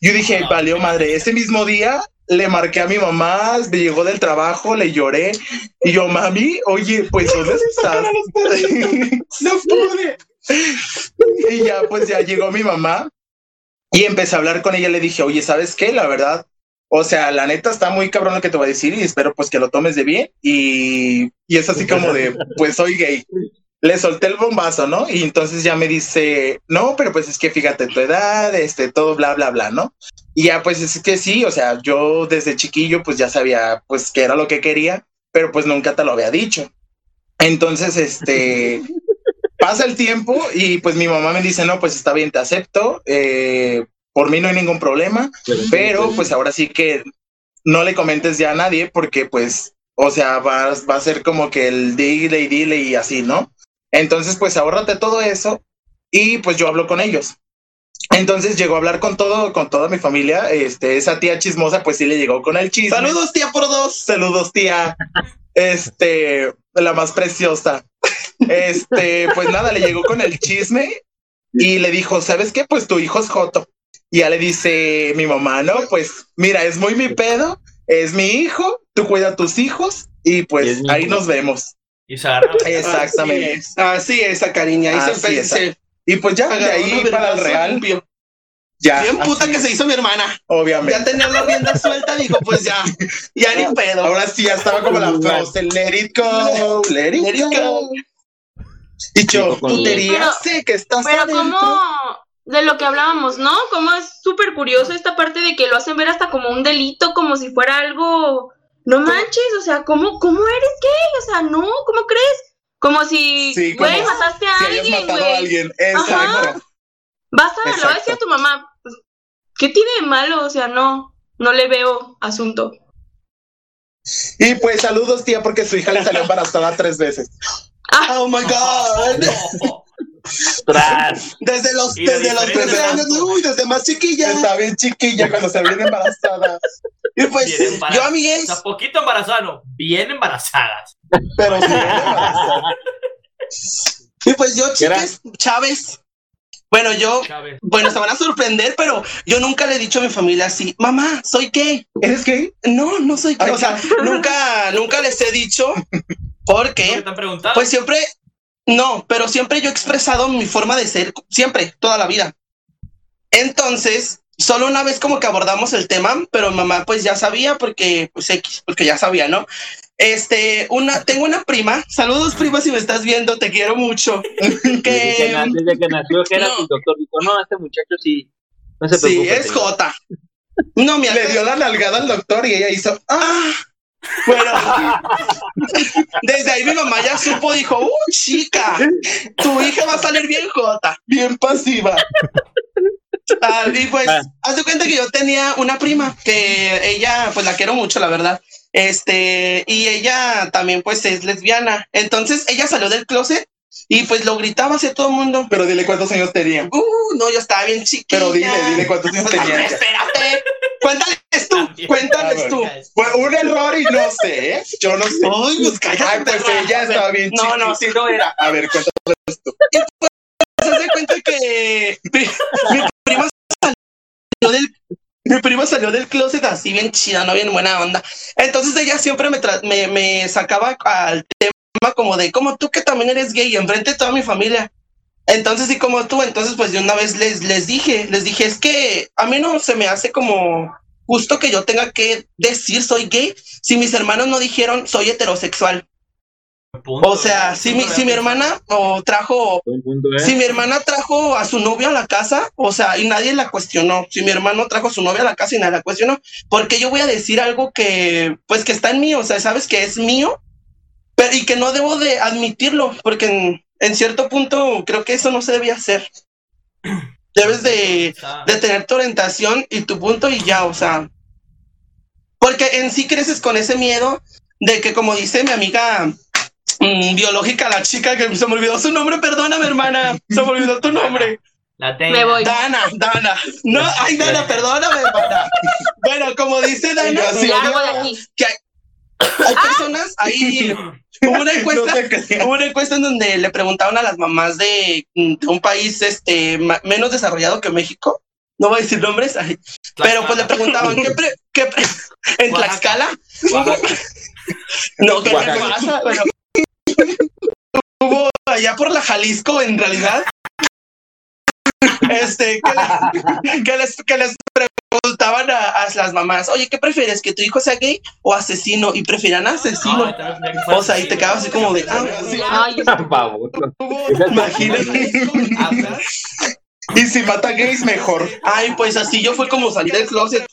Yo dije, valió madre. Ese mismo día le marqué a mi mamá, me llegó del trabajo, le lloré. Y yo, mami, oye, pues, ¿dónde estás? no pude. y ya, pues ya llegó mi mamá y empecé a hablar con ella. Le dije, oye, ¿sabes qué? La verdad, o sea, la neta está muy cabrón lo que te voy a decir y espero pues que lo tomes de bien. Y, y es así como de, pues soy gay. Le solté el bombazo, ¿no? Y entonces ya me dice, no, pero pues es que fíjate tu edad, este, todo bla, bla, bla, ¿no? Y ya pues es que sí, o sea, yo desde chiquillo pues ya sabía pues que era lo que quería, pero pues nunca te lo había dicho. Entonces, este, pasa el tiempo y pues mi mamá me dice, no, pues está bien, te acepto, eh, por mí no hay ningún problema, pero pues ahora sí que no le comentes ya a nadie porque pues, o sea, va, va a ser como que el dile y dile y así, ¿no? Entonces, pues ahórrate todo eso y pues yo hablo con ellos. Entonces llegó a hablar con todo, con toda mi familia. Este, esa tía chismosa, pues sí le llegó con el chisme. Saludos, tía, por dos. Saludos, tía. Este, la más preciosa. Este, pues nada, le llegó con el chisme y le dijo, ¿sabes qué? Pues tu hijo es Joto. Y ya le dice mi mamá, no, pues mira, es muy mi pedo, es mi hijo, tú cuida a tus hijos y pues ahí hijo. nos vemos. Y. Exactamente. Así es, así es, esa cariña. Ahí Así se, es. se Y pues ya, de ahí para el real, ya. Bien puta así que se hizo mi hermana. Obviamente. Ya tenía la rienda suelta, dijo, pues ya, ya ni pedo. Ahora sí ya estaba como la frase, let it go, let it, Let it go. go. Y yo, Sí, con- putería, Pero- sé que estás Pero adentro. como de lo que hablábamos, ¿no? Como es súper curioso esta parte de que lo hacen ver hasta como un delito, como si fuera algo, no manches, o sea, ¿cómo, cómo eres gay? O sea, no, ¿cómo crees? Como si, Sí, como güey, mataste a Si alguien, a güey. alguien, exacto. Vas a, le vas a decir Exacto. a tu mamá, pues, ¿qué tiene de malo? O sea, no, no le veo asunto. Y pues saludos, tía, porque su hija le salió embarazada tres veces. Ah, Oh my God. No. Tras. Desde los, desde los diferentes 13 años, uy, desde más chiquilla. Está bien chiquilla cuando se viene embarazada. Y pues, Bien embarazada. yo, O amigues, sea, poquito embarazada, no. Bien embarazadas. Pero embarazada. y pues yo, chicas, Chávez. Bueno, yo, Chávez. bueno, se van a sorprender, pero yo nunca le he dicho a mi familia así, mamá, soy gay. ¿Eres gay? No, no soy gay. Ah, O sea, nunca, nunca les he dicho ¿Qué porque, te han preguntado? pues siempre, no, pero siempre yo he expresado mi forma de ser, siempre, toda la vida. Entonces, solo una vez como que abordamos el tema, pero mamá pues ya sabía porque, pues X, porque ya sabía, ¿no? Este, una, tengo una prima, saludos prima si me estás viendo, te quiero mucho. Desde que, que, desde que nació, que era no. el doctor dijo, no, este muchacho sí, No se Sí, es señor. J. No, mi Le dio la nalgada al doctor y ella hizo, ah, Bueno, desde ahí mi mamá ya supo, dijo, uh, chica, tu hija va a salir bien Jota. bien pasiva. Ah, y pues, Ah. haz de cuenta que yo tenía una prima que ella, pues la quiero mucho, la verdad. Este, y ella también, pues, es lesbiana. Entonces, ella salió del closet y pues lo gritaba hacia todo el mundo. Pero dile cuántos años tenía. Uh, no, yo estaba bien chiquita. Pero dile, dile cuántos años Ay, tenía. espérate. Cuéntales tú, cuéntales A tú. ver. Fue un error y no sé, ¿eh? Yo no sé. Ay, pues cállate. Ay, pues ella A ver, estaba bien No, no, chiquita. sí no era. A ver, cuéntame. se hace cuenta que mi, mi prima salió del mi prima salió del closet así bien chida, no bien buena onda. Entonces ella siempre me, me, sacaba al tema como de, como tú que también eres gay, enfrente de toda mi familia. Entonces, y como tú, entonces pues de una vez les, les dije, les dije, es que a mí no se me hace como justo que yo tenga que decir soy gay si mis hermanos no dijeron soy heterosexual. Punto, O sea, si mi, si mi hermana o trajo punto, ¿eh? si mi hermana trajo a su novia a la casa, o sea, y nadie la cuestionó. Si mi hermano trajo a su novia a la casa y nadie la cuestionó, porque yo voy a decir algo que, pues, que está en mí, o sea, sabes que es mío, pero y que no debo de admitirlo, porque en, en cierto punto creo que eso no se debía hacer. Debes de, Está- de tener tu orientación y tu punto y ya, o sea, porque en sí creces con ese miedo de que, como dice mi amiga mm, biológica, la chica que se me olvidó su nombre, perdóname, hermana, se me olvidó tu nombre. La tengo. Me voy. Dana, Dana. No, ay, Dana, perdóname, hermana. Bueno, como dice Dana, yo así, Largo de aquí. que hay, hay personas ahí. Hubo una encuesta, No hubo una encuesta en donde le preguntaron a las mamás de, de un país este menos desarrollado que México. No voy a decir nombres, ay, pero pues le preguntaban qué, pre- qué pre- en Oaxaca. Tlaxcala. Oaxaca. No, ¿qué Oaxaca. Bueno, hubo allá por la Jalisco, en realidad. Este, que les, que les, que les preguntaban a, a las mamás, oye, ¿qué prefieres? ¿Que tu hijo sea gay o asesino? Y preferían asesino. Ay, O sea, y te quedabas así como de, ah, Ay, Baboso. imagínate. Y si mata gays, mejor. Ay, pues así yo fue como salir del closet.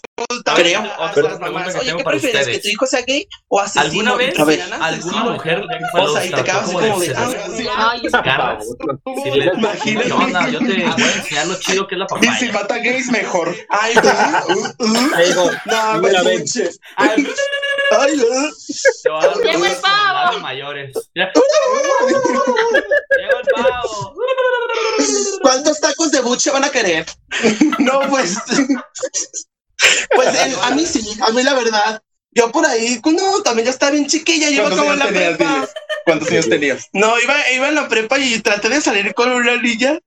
Creo. A pregunta Oye, ¿qué prefieres? ustedes. ¿Que tu hijo sea gay o asesino? ¿Alguna vez preferían alguna mujer O sea, y te quedabas así como de, ah, ay, garras? Baboso. Si le- Imagínate. ¿Qué onda? Yo te voy a enseñar lo chido que es la Y si mata gays, mejor. Ay, pues, no, pinche. Ay, Ay, te voy a dar Llegó el pavo. mayores. Llegó el pavo. ¿Cuántos tacos de buche van a querer? No, pues. Pues eh, a mí sí, a mí la verdad. Yo por ahí, no, también ya estaba bien chiquilla, yo iba ¿Cuántos como en la tenías, prepa. dile? ¿Cuántos años tenías? No, iba, iba en la prepa y traté de salir con una niña.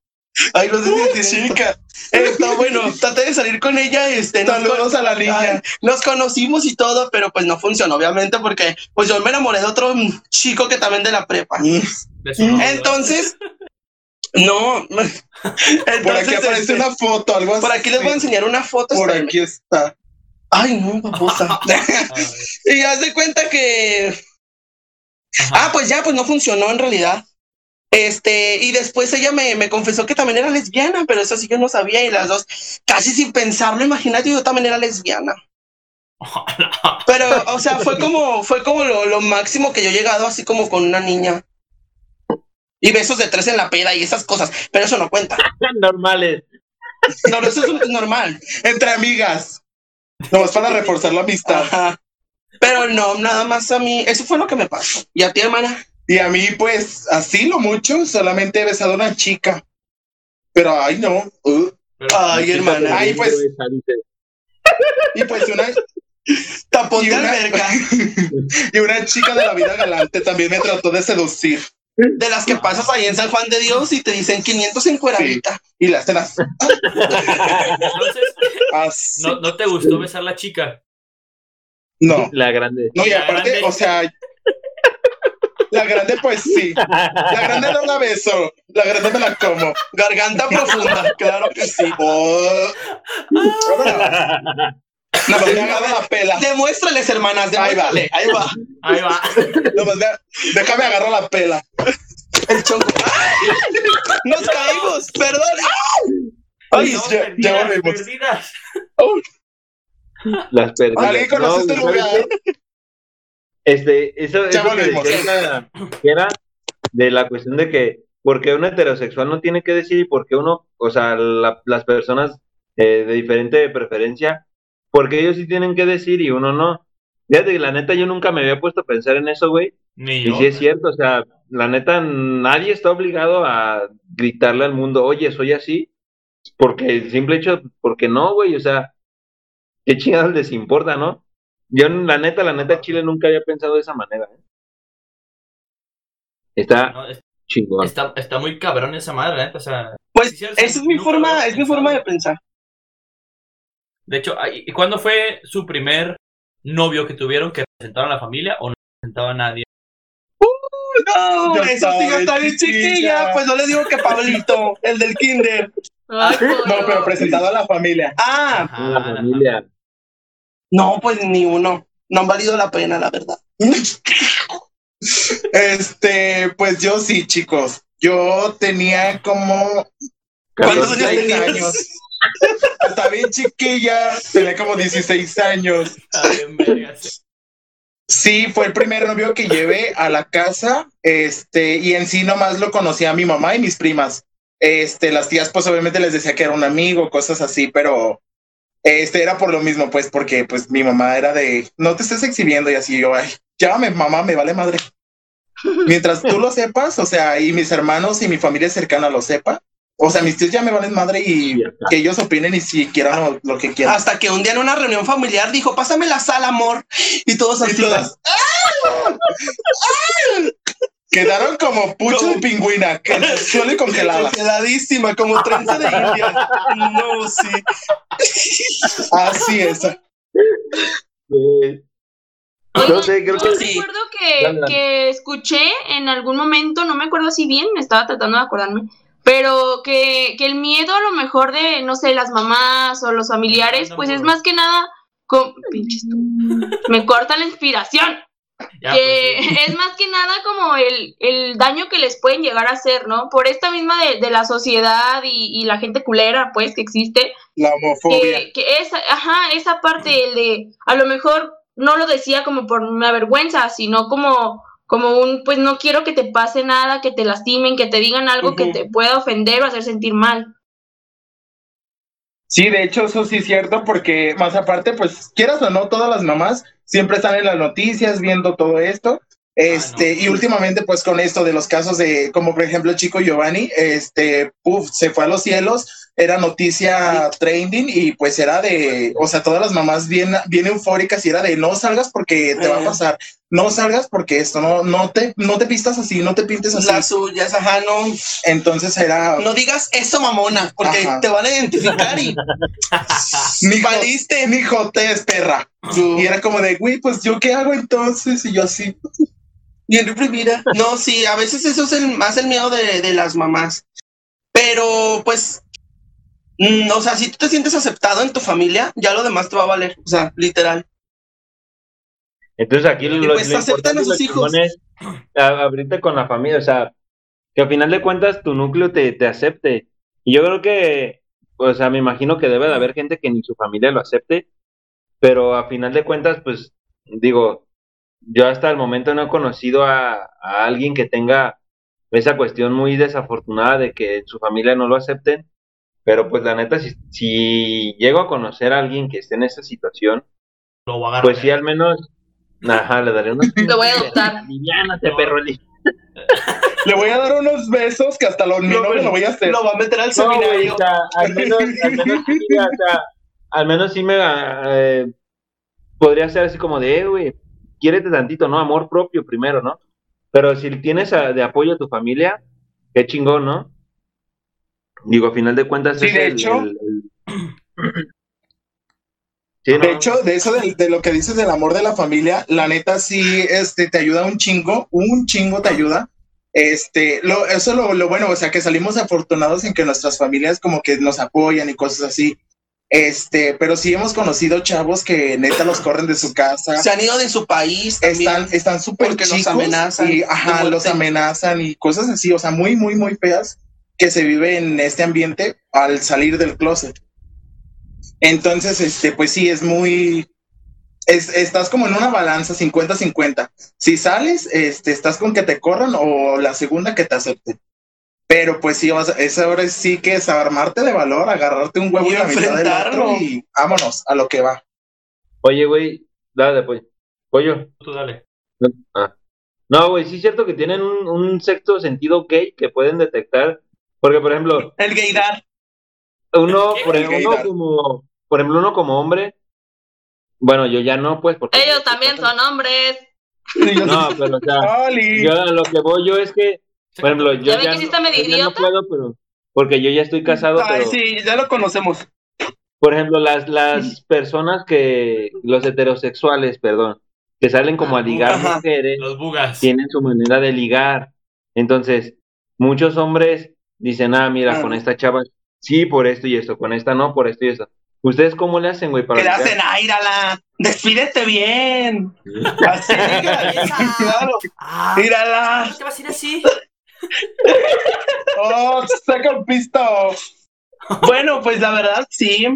Ay, no sé si es chica. Está bueno, traté de salir con ella, este, nos Saludos a la niña. Nos conocimos y todo, pero pues no funcionó, obviamente, porque pues yo me enamoré de otro chico que también de la prepa. Entonces, no. Por aquí Entonces, aparece este, una foto, algo así. Por aquí les voy a enseñar una foto. Por aquí está. Ay, no, babosa. Y haz de cuenta que. ajá. Ah, pues ya, pues no funcionó en realidad. Este, y después ella me, me confesó que también era lesbiana, pero eso sí yo no sabía. Y las dos, casi sin pensarlo, imagínate, yo también era lesbiana. Pero, o sea, fue como, fue como lo, lo máximo que yo he llegado así como con una niña. Y besos de tres en la peda y esas cosas, pero eso no cuenta. normales. No, eso es normal. Entre amigas. Nomás para reforzar la amistad. Ajá. Pero no, nada más a mí, eso fue lo que me pasó. ¿Y a ti, hermana? Y a mí, pues, así lo mucho, solamente he besado a una chica. Pero, ay, no. uh. Pero- Ay, hermana. Ay, pues. Dice. Y pues una, Tapón Y de una- alberca. y una chica de la vida galante también me trató de seducir. De las que pasas ahí en San Juan de Dios y te dicen 500 en cueradita. Y las cenas. Entonces, Así. ¿no, ¿no te gustó besar la chica? No. La grande. No, y aparte, grande. o sea. La grande, pues sí. La grande no la beso. La grande me la como. Garganta profunda, claro que sí. Oh. No, me agarra la pela. Demuéstrales, hermanas, Ahí va. Ahí va. Ahí va. Déjame agarrar la pela. El chongo. ¡Ay! Nos caímos, perdón. Ay, ya, perdidas. Las perdidas. ¿Alguien conoce No, este ¿sabes lugar? Este, eso, eso que era de la cuestión de que porque un heterosexual no tiene que decir y porque uno, o sea, la- las personas eh, de diferente preferencia, porque ellos sí tienen que decir y uno no. Fíjate que la neta yo nunca me había puesto a pensar en eso, güey. Ni Y sí es cierto, o sea, la neta nadie está obligado a gritarle al mundo, oye, soy así, porque el simple hecho, porque no, güey, o sea, qué chingados les importa, ¿no? Yo, la neta, la neta, Chile nunca había pensado de esa manera. ¿eh? Está No, es- chingón. está, está muy cabrón esa madre, la neta, o sea. Pues esa es mi forma, es mi forma de pensar. De hecho, ¿y cuándo fue su primer novio que tuvieron que presentaron a la familia o no presentaba a nadie? No, Ya eso sí está bien chiquilla. chiquilla. Pues yo le digo que Pablito, el del kinder. Ay, No, pero presentado a la familia. Ah, Ajá, la familia. No, pues ni uno. No han valido la pena, la verdad. Este, pues yo sí, chicos. Yo tenía como ¿Cuántos años 16 tenías? años. Está bien chiquilla, tenía como 16 años. Está bien, vergas. Sí, fue el primer novio que llevé a la casa, este, y en sí nomás lo conocía a mi mamá y mis primas. Este, las tías, pues obviamente les decía que era un amigo, cosas así, pero este era por lo mismo, pues, porque pues mi mamá era de, no te estés exhibiendo y así, yo, ay, llámame mamá, me vale madre. Mientras tú lo sepas, o sea, y mis hermanos y mi familia cercana lo sepa, o sea, mis tíos ya me valen madre y que ellos opinen y si quieran lo, lo que quieran. Hasta que un día en una reunión familiar dijo, pásame la sal, amor. Y todos Y así. Quedaron como pucho de pingüina, que en el suelo y congeladas. Congeladísima, como trenza de India. No, sí. Así es. Sí. No sé, creo Yo que recuerdo que, Dale, dale. que escuché en algún momento, no me acuerdo si bien, estaba tratando de acordarme, pero que, que el miedo a lo mejor de, no sé, las mamás o los familiares, No, pues no, es no. más que nada, con, pinches tú, me corta la inspiración, Ya, que pues, sí. es más que nada como el, el daño que les pueden llegar a hacer, ¿no? Por esta misma de, de la sociedad y, y la gente culera, pues, que existe, La homofobia. que, que esa, ajá, esa parte el de, a lo mejor no lo decía como por una vergüenza, sino como, como un, pues no quiero que te pase nada, que te lastimen, que te digan algo que te pueda ofender o hacer sentir mal. Sí, de hecho, eso sí es cierto, porque más aparte, pues, quieras o no, todas las mamás siempre están en las noticias viendo todo esto. Este, no. y últimamente, pues, con esto de los casos de, como por ejemplo, el chico Giovanni, este, puf, se fue a los cielos, era noticia trending y pues era de, o sea, todas las mamás bien, bien eufóricas y era de no salgas porque te va a pasar, no salgas porque esto, no, no te, no te pistas así, no te pintes así. Las suyas, ajá, no. Entonces era, No digas eso, mamona, porque Ajá. te van a identificar y Mijo, valiste. mi es perra. Y era como de, güey, pues yo qué hago entonces? Y yo así, Bien reprimida. No, sí, a veces eso es el, más el miedo de, de las mamás. Pero, pues, mm, o sea, si tú te sientes aceptado en tu familia, ya lo demás te va a valer. O sea, literal. Entonces aquí lo, lo pues, aceptan importante a lo sus hijos. es abrirte con la familia, o sea, que al final de cuentas tu núcleo te, te acepte. Y yo creo que, o sea, me imagino que debe de haber gente que ni su familia lo acepte, pero a final de cuentas, pues, digo, yo hasta el momento no he conocido a, a alguien que tenga esa cuestión muy desafortunada de que su familia no lo acepten, pero pues la neta, si, si llego a conocer a alguien que esté en esa situación, Lo voy a agarrar. pues sí, al menos, ajá, le daré unos... Lo voy a adoptar. Liviánate, perro. li- le voy a dar unos besos que hasta los mi No, novio lo voy a hacer. Lo va a meter al No, seminario. o sea, al menos, al menos sí, o sea, al menos sí me eh, podría ser así como de, eh, güey, quiérete tantito, ¿no? Amor propio primero, ¿no? Pero si tienes a- de apoyo a tu familia, qué chingón, ¿no? Digo, a final de cuentas Sí, es de el- hecho- el- el- Sí, ¿no? De hecho, de eso de, de lo que dices del amor de la familia, la neta sí este, te ayuda un chingo, un chingo te ayuda. Este, lo, eso es lo, lo bueno, o sea, que salimos afortunados en que nuestras familias como que nos apoyan y cosas así. Este, pero sí hemos conocido chavos que neta los corren de su casa. Se han ido de su país también. están están súper Porque los chicos amenazan y ajá, los amenazan y cosas así, o sea, muy muy muy feas. Que se vive en este ambiente al salir del closet. Entonces, este, pues sí, es muy, es- estás como en una balanza 50-50. Si sales, este, estás con que te corran o la segunda que te acepten. Pero pues sí, vas a- esa hora sí que es armarte de valor, agarrarte un huevo Y y la mitad del otro y vámonos a lo que va. Oye, güey, dale, pollo. Pollo. Tú dale. Ah. No, güey, sí es cierto que tienen un, un sexto sentido gay que pueden detectar. Porque, por ejemplo, El gaydar. uno, ¿Qué? por ejemplo, uno como, por ejemplo, uno como hombre, bueno, yo ya no, pues, porque... Ellos también son hombres. No, pero o yo a lo que voy yo es que, por ejemplo, yo ¿Ya ya, no, yo ya puedo, pero porque yo ya estoy casado, Ay, pero sí, ya lo conocemos. por ejemplo, las las personas que los heterosexuales, perdón, que salen como a ligar Ajá. mujeres, Los bugas. tienen su manera de ligar. Entonces, muchos hombres dicen, "Ah, mira, Ah. con esta chava sí por esto y esto, con esta no por esto y esto." ¿Ustedes cómo le hacen, güey, para Que le hacen, ah, írala, despídete bien. Así, claro, Ah, írala. ¿Por qué te vas a ir así? ¡Oh, saca pisto! Bueno, pues la verdad, sí.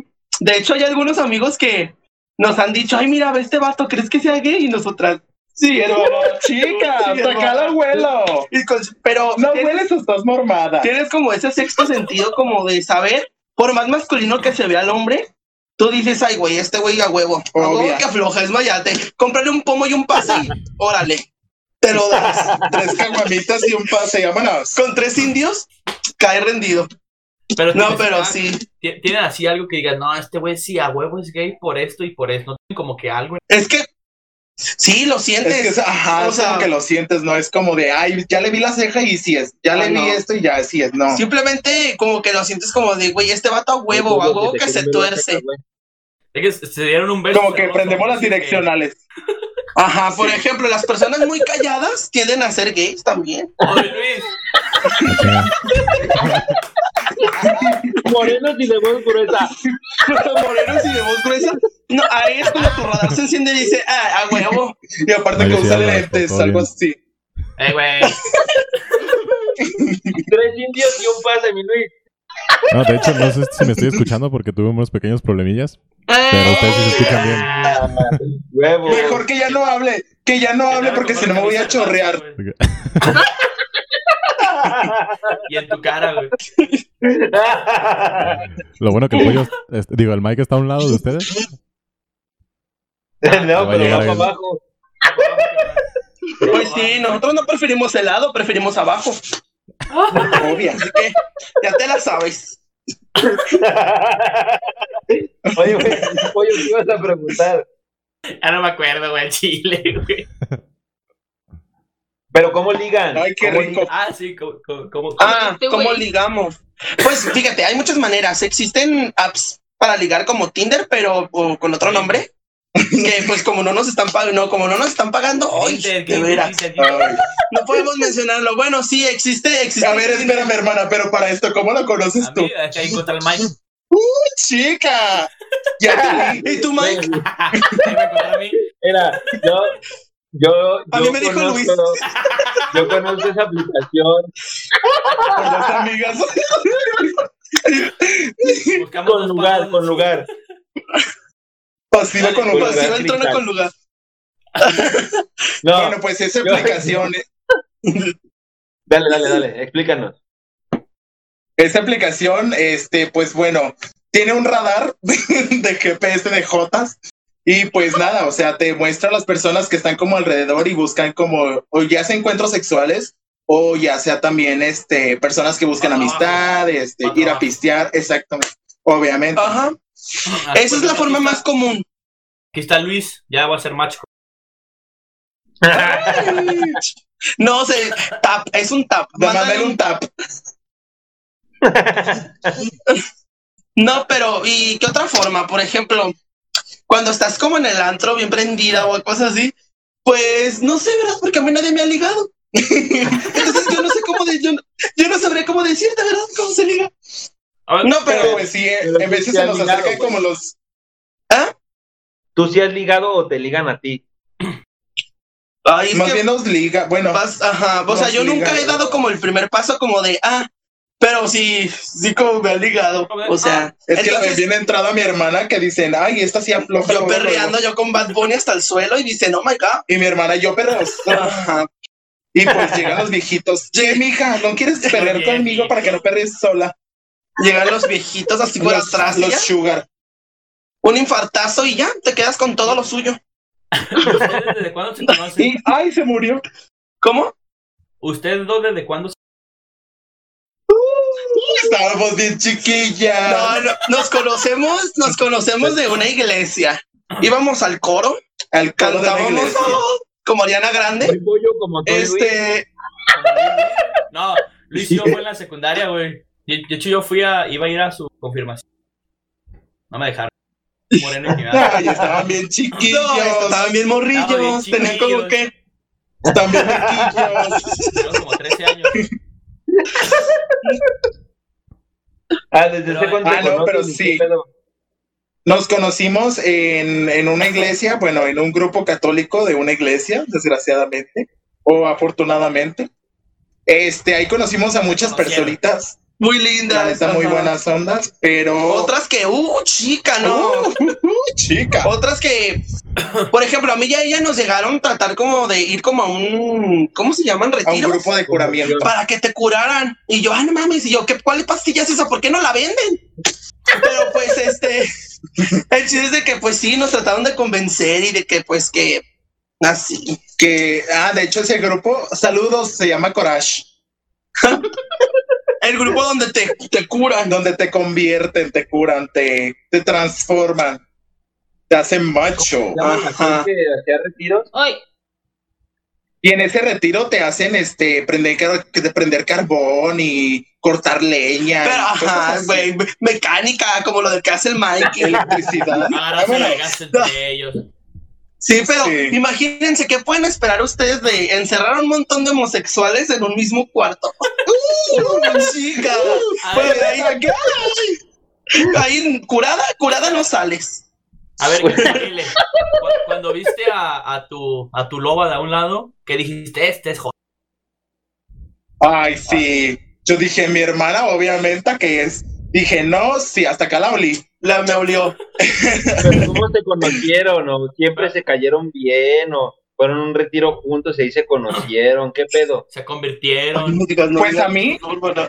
De hecho, hay algunos amigos que nos han dicho, ay, mira, ve este vato, ¿crees que sea gay? Y nosotras, sí, hermano. ¡Chica! Sí, ¡Sacala hermano. al! Y con- pero No tienes, hueles o estás mormada. tienes como ese sexto sentido como de saber, por más masculino que se vea el hombre, tú dices, ay, güey, este güey a huevo, a huevo que afloja, es mayate, cómprale un pomo y un pase, órale, te lo das. Tres caguamitas y un pase, vámonos. Con tres indios, cae rendido. Pero No, tienes- pero ah, sí. ti- Tienen así algo que digan, no, este güey sí, a huevo es gay por esto y por esto. No tienen como que algo. Es que, sí, lo sientes. Es que, es- ajá, O es sea- como que lo sientes, no es como de, ay, ya le vi la ceja y sí es, ya Ah, le vi no. esto y ya sí es, no. Simplemente como que lo sientes como de, güey, este vato a huevo, a huevo que se tuerce. Es que se dieron un beso. Como que prendemos las que- direccionales. Ajá, por ejemplo, las personas muy calladas tienden a ser gays también. Oye, Luis, Morenos y de voz gruesa. Morenos y de voz gruesa. No, ahí es cuando tu radar se enciende y dice, ah, a huevo. Y aparte que usa lentes, algo así. eh, güey. Tres indios y un pase, mi Luis. No, de hecho, no sé si me estoy escuchando porque tuve unos pequeños problemillas. Pero ustedes sí se escuchan bien. Ah. Mejor que ya no hable, que ya no hable porque si no me voy a chorrear. Y en tu cara, güey. Lo bueno que el pollo, digo, el Mike está a un lado de ustedes. no, va a pero va para el- abajo. Pues sí, nosotros no preferimos helado, preferimos abajo. Obvia. Así que ya te la sabes. Oye, güey, pollo, ¿qué ibas a preguntar? Ya no me acuerdo, güey, Chile, güey. Pero ¿cómo ligan? Ay, qué ¿Cómo rico. Ah, sí, como. como, como- Ah, Este ¿cómo ligamos? Pues fíjate, hay muchas maneras. Existen apps para ligar como Tinder, pero o con otro nombre. Que pues como no nos están pagando, no, como no nos están pagando. No podemos mencionarlo. Bueno, sí, existe, existe. A ver, espérame, hermana, pero para esto, ¿cómo lo conoces A tú? mí, el Mike. Chica, ya te. ¿Y tú, Mike? Mira, yo, yo, A yo mí me dijo Luis. yo conozco esa aplicación Con las amigas. Buscamos con dos lugar, pasos. con lugar. Pasiva con Con lugar. Lugar el trono con lugar. No, Bueno, pues esa yo- aplicación, dale, dale, dale, explícanos. esa aplicación, este, pues bueno, tiene un radar de GPS de Jotas. Y pues nada, o sea, te muestra a las personas que están como alrededor y buscan como, o ya sea encuentros sexuales, o ya sea también este, personas que buscan Ah, amistad, este, ah, ir a pistear, exactamente, obviamente. Ajá. Esa es pues, la forma aquí más común. Aquí está Luis, ya va a ser macho. No, se tap, es un tap. Mándale un tap. No, pero ¿y qué otra forma? Por ejemplo, cuando estás como en el antro bien prendida o cosas así, pues no sé, ¿verdad? Porque a mí nadie me ha ligado. Entonces yo no sé cómo de, yo, no- yo no sabría cómo decirte, ¿verdad? ¿Cómo se liga? A ver, No, Pero pues sí, eh, en veces se nos ligado, acercan güey. como los, ¿ah? ¿Tú sí has ligado o te ligan a ti? Ay, es más que bien nos liga, bueno, vas- ajá, o sea, yo nunca he dado como el primer paso como de, ah, Pero sí, sí como me ha ligado. O sea, Es que la entonces, viene entrada a mi hermana que dicen, ay, esta sí afloja. yo luego, luego". perreando yo con Bad Bunny hasta el suelo y dicen, oh my god. Y mi hermana, yo perreo. Ajá. Y pues llegan los viejitos. Che, mija, ¿no quieres perrear Oye, conmigo para que no perres sola? Llegan los viejitos así por los, atrás. los ya, sugar. un infartazo y ya te quedas con todo lo suyo. ¿Ustedes desde cuándo se conocen? Y, ay, se murió. ¿Cómo? ¿Ustedes dos desde cuándo se Estábamos bien chiquillas. No, no, nos conocemos, nos conocemos de una iglesia. Íbamos al coro, Al coro de la cantábamos iglesia. como Ariana Grande. Muy pollo como tú, Luis. Este, No, Luis y yo fue en la secundaria, güey. De de hecho, yo fui a, iba a ir a su confirmación. No me dejaron. Moreno y nada. Ay, estaban bien chiquillos. no, estaban bien morrillos, Estaban bien tenían como que Estaban bien. Tengo como 13 años. Ah, desde ese ah, no, pero sí. Nos conocimos en, en una iglesia, bueno, en un grupo católico de una iglesia, desgraciadamente, o afortunadamente. Este, ahí conocimos a muchas personitas, muy lindas. neta, muy buenas ondas, pero... Otras que, uh, chica, no. Uh, uh, chica. Otras que, por ejemplo, a mí y a ella nos llegaron a tratar como de ir como a un, ¿cómo se llaman? A un grupo de curamiento. Para que te curaran. Y yo, ah, no mames. Y yo, ¿qué, ¿cuál pastilla es esa? ¿Por qué no la venden? Pero pues, este, el chiste es de que, pues sí, nos trataron de convencer y de que, pues, que, así. Que, ah, de hecho, ese grupo, saludos, se llama Courage, El grupo donde te, te curan. donde te convierten, te curan, te, te transforman, te hacen macho. ¿Llamas Ajá. retiros? Y en ese retiro te hacen este prender, de prender carbón y cortar leña. Pero, ajá, güey, mecánica, como lo del que hace el Mike. Electricidad. Gas entre ellos. Sí, pero Sí. imagínense qué pueden esperar ustedes de encerrar a un montón de homosexuales en un mismo cuarto. Uh, chica. A Pues, ahí, ahí curada, curada no sales. a ver, Kile, cu- cuando viste a, a tu a tu loba de a un lado, ¿qué dijiste? Este es joder. Ay, sí. Yo dije, mi hermana, obviamente, que es. Dije, no, sí, hasta acá la olí. La me olió. Pero ¿Cómo se conocieron? ¿O siempre se cayeron bien? ¿O fueron a un retiro juntos y ahí se conocieron? ¿Qué pedo? Se convirtieron. Pues a mí,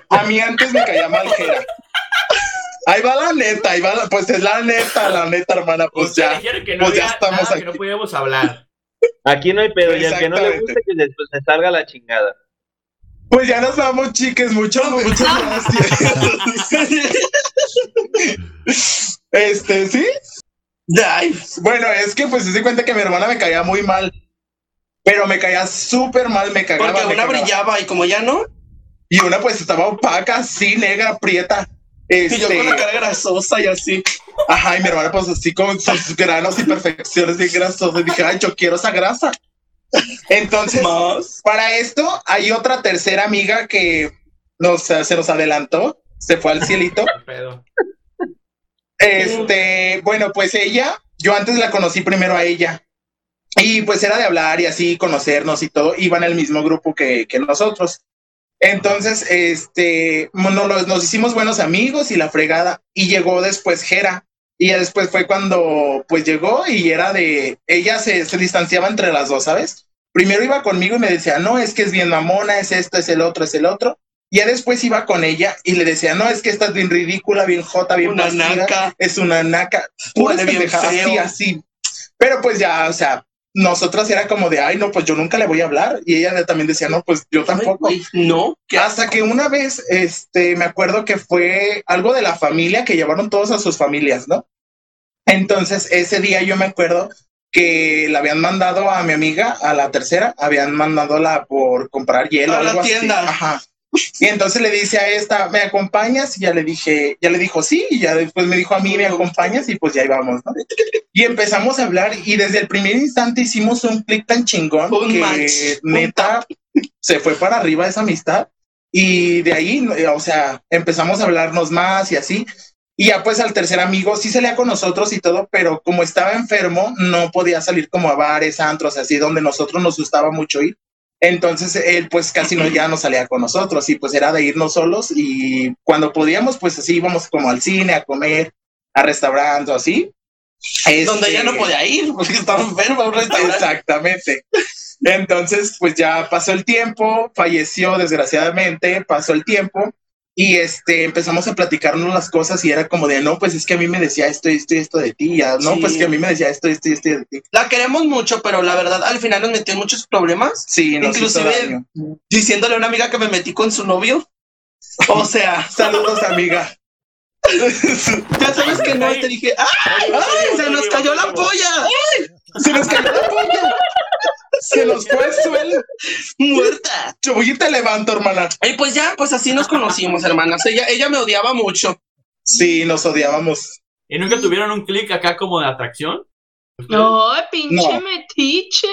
a mí antes me caía mal Jera. Ahí va la neta, ahí va la, pues es la neta, la neta, hermana, pues Ustedes ya. dijeron que no pues ya estamos nada que no aquí. podíamos hablar. Aquí no hay pedo, y al que no le gusta que después se salga la chingada. Pues ya nos vamos, chiques, mucho, muchas gracias. este, sí. Ay, Bueno, es que pues se di cuenta que mi hermana me caía muy mal. Pero me caía súper mal, me cagaba. porque una cagaba. brillaba y como ya no, Y una pues estaba opaca, así, negra, prieta. y yo Este, con la cara grasosa y así. ajá, y mi hermana pues así con sus granos y perfecciones bien grasosas. Y dije, ay, yo quiero esa grasa. Entonces, Más. para esto hay otra tercera amiga que nos, se nos adelantó, se fue al cielito. Este, bueno, pues ella, yo antes la conocí primero a ella. Y pues era de hablar y así, conocernos y todo. Iban al mismo grupo que, que nosotros. Entonces, este, no- nos, nos hicimos buenos amigos y la fregada. Y llegó después Jera. Y ya después fue cuando pues llegó y era de, ella se, se distanciaba entre las dos, ¿sabes? Primero iba conmigo y me decía, no, es que es bien mamona, es esto, es el otro, es el otro. Y ya después iba con ella y le decía, no, es que esta es bien ridícula, bien jota, bien Una naca. es una naca, Huele bien feo. así, así. Pero pues ya, o sea, nosotras era como de, ay, no, pues yo nunca le voy a hablar. Y ella también decía, no, pues yo tampoco. Ay, güey, no. ¿Qué Hasta que una vez, este, me acuerdo que fue algo de la familia que llevaron todos a sus familias, ¿no? Entonces, ese día yo me acuerdo que la habían mandado a mi amiga, a la tercera, habían mandado por comprar hielo, A la así. tienda. Ajá. Y entonces le dice a esta, ¿me acompañas? Y ya le dije, ya le dijo sí, y ya después me dijo a mí, ¿me acompañas? Y pues ya íbamos, ¿no? Y empezamos a hablar y desde el primer instante hicimos un clic tan chingón Un que match, neta se fue para arriba esa amistad y de ahí, o sea, empezamos a hablarnos más y así. Y ya pues al tercer amigo sí salía con nosotros y todo, pero como estaba enfermo, no podía salir como a bares, antros, así donde nosotros nos gustaba mucho ir. Entonces él pues casi no ya no salía con nosotros y pues era de irnos solos y cuando podíamos pues así íbamos como al cine, a comer, a restaurantes o así. Donde ya no Este, podía ir porque estaba enfermo. un restaurante. Exactamente. Entonces, pues ya pasó el tiempo, falleció desgraciadamente, pasó el tiempo y este empezamos a platicarnos las cosas y era como de, no, pues es que a mí me decía esto, esto y esto de ti, ya, no, Sí. pues que a mí me decía esto, esto y esto de ti. La queremos mucho, pero la verdad al final nos metió en muchos problemas. Sí, nos Inclusive diciéndole a una amiga que me metí con su novio. O sea, Saludos, amiga. ya sabes que no, te dije, ¡ay! ay, se nos cayó la polla! Se nos cayó la polla. Se nos fue el suelo. ¡Muerta! Yo voy y te levanto, hermana. Y pues ya, pues así nos conocimos, hermanas. Ella, ella me odiaba mucho. Sí, nos odiábamos. ¿Y nunca tuvieron un clic acá como de atracción? No, pinche No. metiche.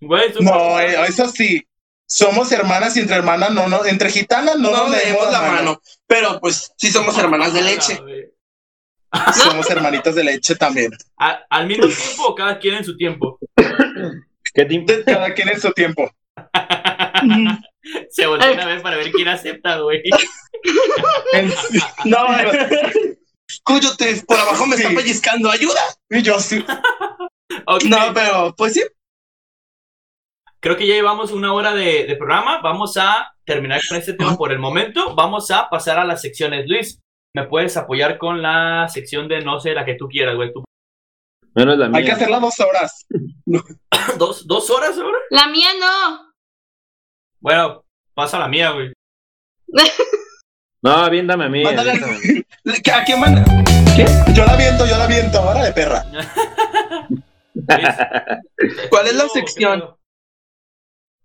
Güey, No, eh, eso sí. Somos hermanas y entre hermanas no, no, entre gitanas no, No, nos leemos la mano. Pero pues sí somos hermanas de leche. güey. Somos hermanitas de leche también. ¿A- ¿Al mismo tiempo o cada quien en su tiempo? ¿Qué te Cada quien en su tiempo. Se voltean a ver para ver quién acepta, güey. No, Cúyote, por abajo me Sí. está pellizcando, ayuda. y yo sí. No, pero pues sí. Creo que ya llevamos una hora de, de programa. Vamos a terminar con este tema por el momento. Vamos a pasar a las secciones. Luis, ¿me puedes apoyar con la sección de no sé, la que tú quieras, güey? Tú- Menos la mía. Hay que hacerla dos horas. ¿Dos, ¿Dos horas ahora? La mía no. Bueno, pasa la mía, güey. No, aviéntame a mí. Mándale a mí. ¿A quién manda? Yo la viento, yo la viento. Ahora de perra. Luis, ¿Cuál es la ¿qué sección?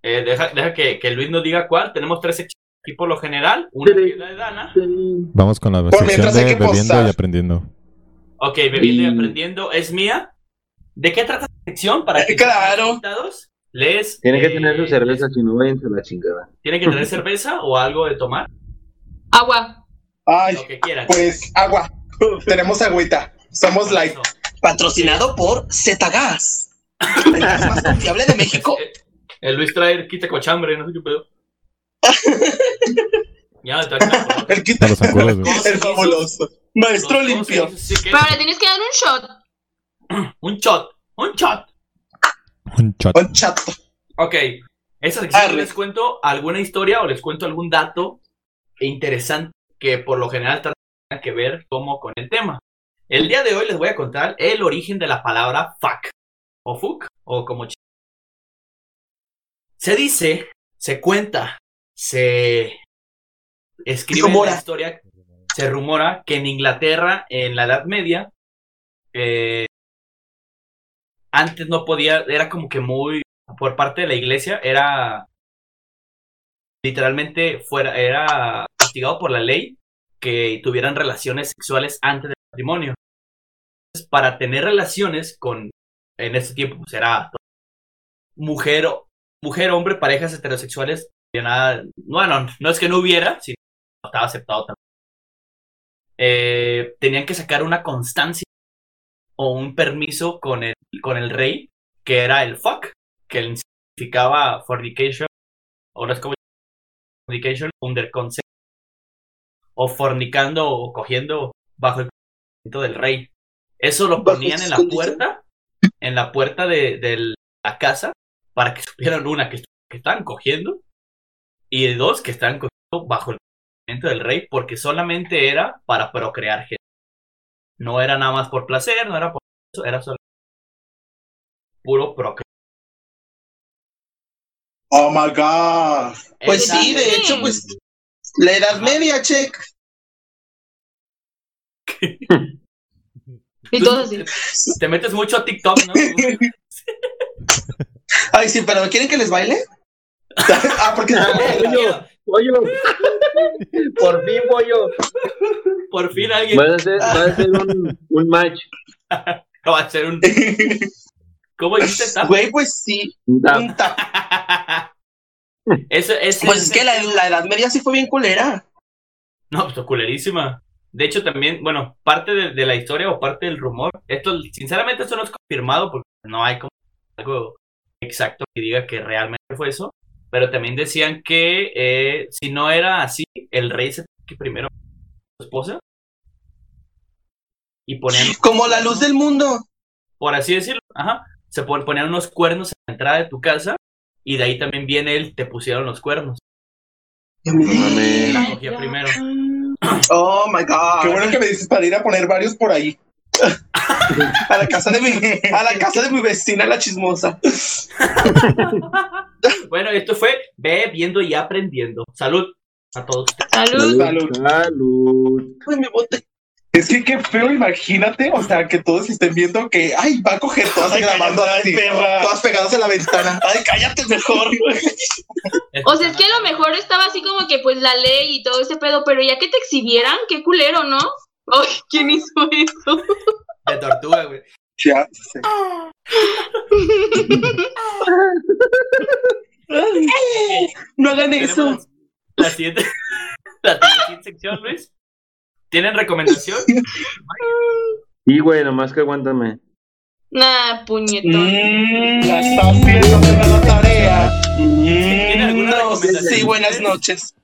Eh, deja deja que, que Luis nos diga cuál. Tenemos tres secciones aquí por lo general. Una que es la de Dana. Vamos con la Por sección de que bebiendo posar. y aprendiendo. Ok, bebiendo y Y- aprendiendo es mía. ¿De qué trata la sección? Para que Eh, claro. los invitados les Tiene que eh, tener su cerveza, si no vayan la chingada. ¿Tienen que tener cerveza o algo de tomar? Agua. Ay, Lo que quieran. pues agua. Tenemos agüita. Somos light. Eso. Patrocinado por Zetagas. El gas más confiable de México. Eh, El Luis trae quita cochambre, no sé qué pedo. ya, está. El quita. A los zancudos, güey. El fabuloso. Maestro limpio. Sí, que- Pero le tienes que dar un shot. Un shot, un shot. Un shot. Un chato. Ok, esta sección les cuento alguna historia o les cuento algún dato interesante que por lo general tiene que ver como con el tema. El día de hoy les voy a contar el origen de la palabra fuck o fuck o como se dice, se cuenta, se escribe la historia, se rumora que en Inglaterra en la Edad Media eh, antes no podía, era como que muy por parte de la iglesia era literalmente fuera era castigado por la ley que tuvieran relaciones sexuales antes del matrimonio. Entonces, para tener relaciones con en ese tiempo pues era mujer o- mujer hombre parejas heterosexuales nada bueno no es que no hubiera sino no estaba aceptado también. Eh, tenían que sacar una constancia o un permiso con el con el rey que era el fuck que significaba fornication ahora es como fornication under consent o fornicando o cogiendo bajo el consentimiento del rey. Eso lo ponían en la puerta en la puerta de, de la casa para que supieran una que, que estaban cogiendo y dos que estaban cogiendo bajo el del rey porque solamente era para procrear gente no era nada más por placer no era por eso era solo puro procrear Oh my God. Pues sí, de hecho, pues la edad media, check. Y todo así. Te metes mucho a TikTok, ¿no? Ay, sí, pero ¿quieren que les baile? ah, porque Pollo, pollo. Por fin, pollo. Por fin alguien Va a ser, va a ser un, un match. va a hacer un. ¿Cómo dijiste? tap? Güey, pues sí. Tap. Un tap. Eso, ese Pues es que la, la edad media sí fue bien culera. No, pues culerísima. De hecho, también, bueno, parte de, de la historia o parte del rumor, esto, sinceramente, esto no es confirmado porque no hay como algo exacto que diga que realmente fue eso. Pero también decían que eh, si no era así, el rey se que primero su esposa y ponían, Como la luz del mundo. por así decirlo, ajá, se pon- ponían unos cuernos en la entrada de tu casa y de ahí también viene el te pusieron los cuernos. La cogía primero. Oh my god. Qué bueno que me dices para ir a poner varios por ahí. A la casa de mi, a la casa de mi vecina, la chismosa. Bueno, esto fue Ve viendo y aprendiendo. Salud a todos. Salud. Salud. Salud. Uy, mi bote. Es que qué feo, imagínate, o sea, que todos estén viendo que, ay, va a coger todas Ay, grabando así, perra. todas pegadas en la ventana. Ay, cállate mejor. O sea, es que a lo mejor estaba así como que pues la ley y todo ese pedo, pero ya que te exhibieran, qué culero, ¿no? Ay, ¿quién hizo eso? De tortuga, güey. Ya sé. No hagan eso. La siguiente, la siguiente sección, Luis. ¿Tienen recomendación? Y güey, nomás que aguántame. Nah, puñetón. Mm, la está haciendo de la tarea. ¿Tiene alguna No, recomendación? sí, buenas noches.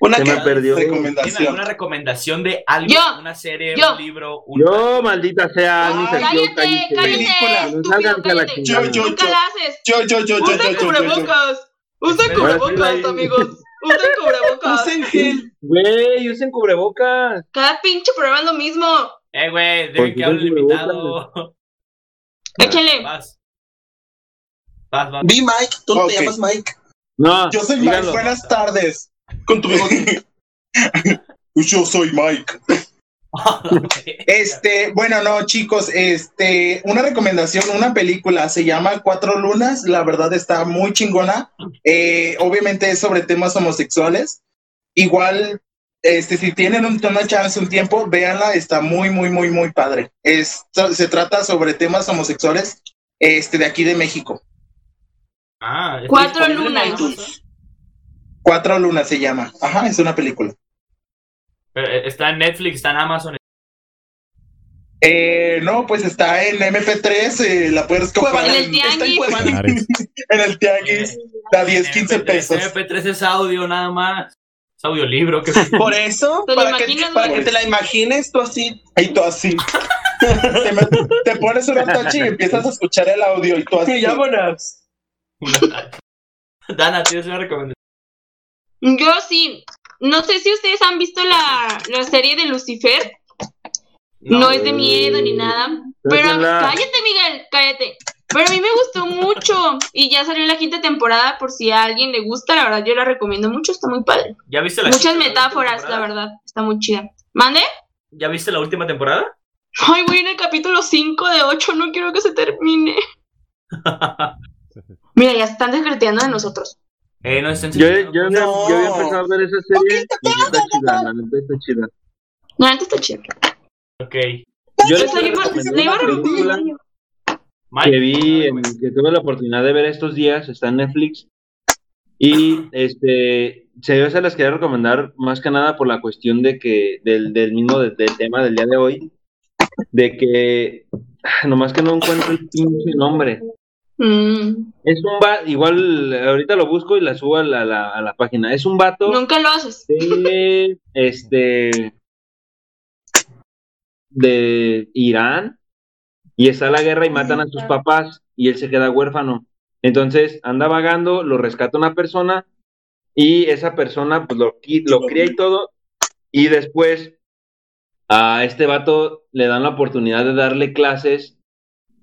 Una que me perdió. ¿Tienen Recomendación. alguna recomendación de algo? Yo, una serie, yo. un libro, un... Yo, maldita sea, Ay, Cállate, cállate. Película. cállate, cállate. Yo, yo, Nunca yo. la haces. Yo, yo, yo, yo, yo, Usen yo, yo, yo. cubrebocas. Usen cubrebocas, amigos. Usen cubrebocas. usen gel. Güey, usen cubrebocas. Cada pinche programa es lo mismo. Eh, güey, Pues dejen que hable me invitado. Échale. Vas. Vas, vas. Vi Mike, tú no te llamas Mike. No, Yo soy Mike, buenas tardes. Con tu bigote. Yo soy Mike. Este, bueno, no, chicos, este, una recomendación, una película, se llama Cuatro Lunas, la verdad está muy chingona. Eh, obviamente es sobre temas homosexuales. Igual, este, si tienen un- una chance, un tiempo, véanla, está muy, muy, muy, muy padre. Es, se trata sobre temas homosexuales, este, de aquí de México. Ah, ¿está Cuatro lunas. Cuatro Lunas se llama. Ajá, es una película. Pero, eh, Está en Netflix, está en Amazon. Eh, no, pues está en MP3, eh, la puedes comprar En el tianguis. En el tianguis, da 10, 15 MP3, pesos. MP3 es audio nada más. Es audiolibro. Que... Por eso, ¿Te lo para, que, para te la imagines tú así. Y tú así. te, me- te pones una tacha y empiezas a escuchar el audio y tú así. Vámonos. Dana, ¿tienes una recomendación? Yo sí. No sé si ustedes han visto la, la serie de Lucifer. No, es de miedo ni nada. Pero cállate, Miguel, cállate. Pero a mí me gustó mucho. Y ya salió la quinta temporada por si a alguien le gusta. La verdad, yo la recomiendo mucho. Está muy padre. ¿Ya viste la Muchas la última metáforas, la temporada? verdad. Está muy chida. ¿Mande? ¿Ya viste la última temporada? Ay, voy en el capítulo 5 de 8. No quiero que se termine. Mira, ya se están descreteando de nosotros. Eh, no estén Yo, yo, yo, No. yo había empezado a ver esa serie y está chida, la neta está chida. La neta está chida. Ok. Yo Pues les la iba, a recomendar yo. Que vi, en- que tuve la oportunidad de ver estos días, está en Netflix. Y este, se yo se las quería recomendar más que nada por la cuestión de que, del, del mismo, de- del tema del día de hoy, de que, nomás que no encuentro el pinche nombre. Mm, Es un va, igual ahorita lo busco y la subo a la, la- a la página. Es un vato nunca lo haces. de, este, de Irán y está la guerra y matan a sus papás y él se queda huérfano. Entonces anda vagando, lo rescata una persona y esa persona pues lo, lo cría y todo y después a este vato le dan la oportunidad de darle clases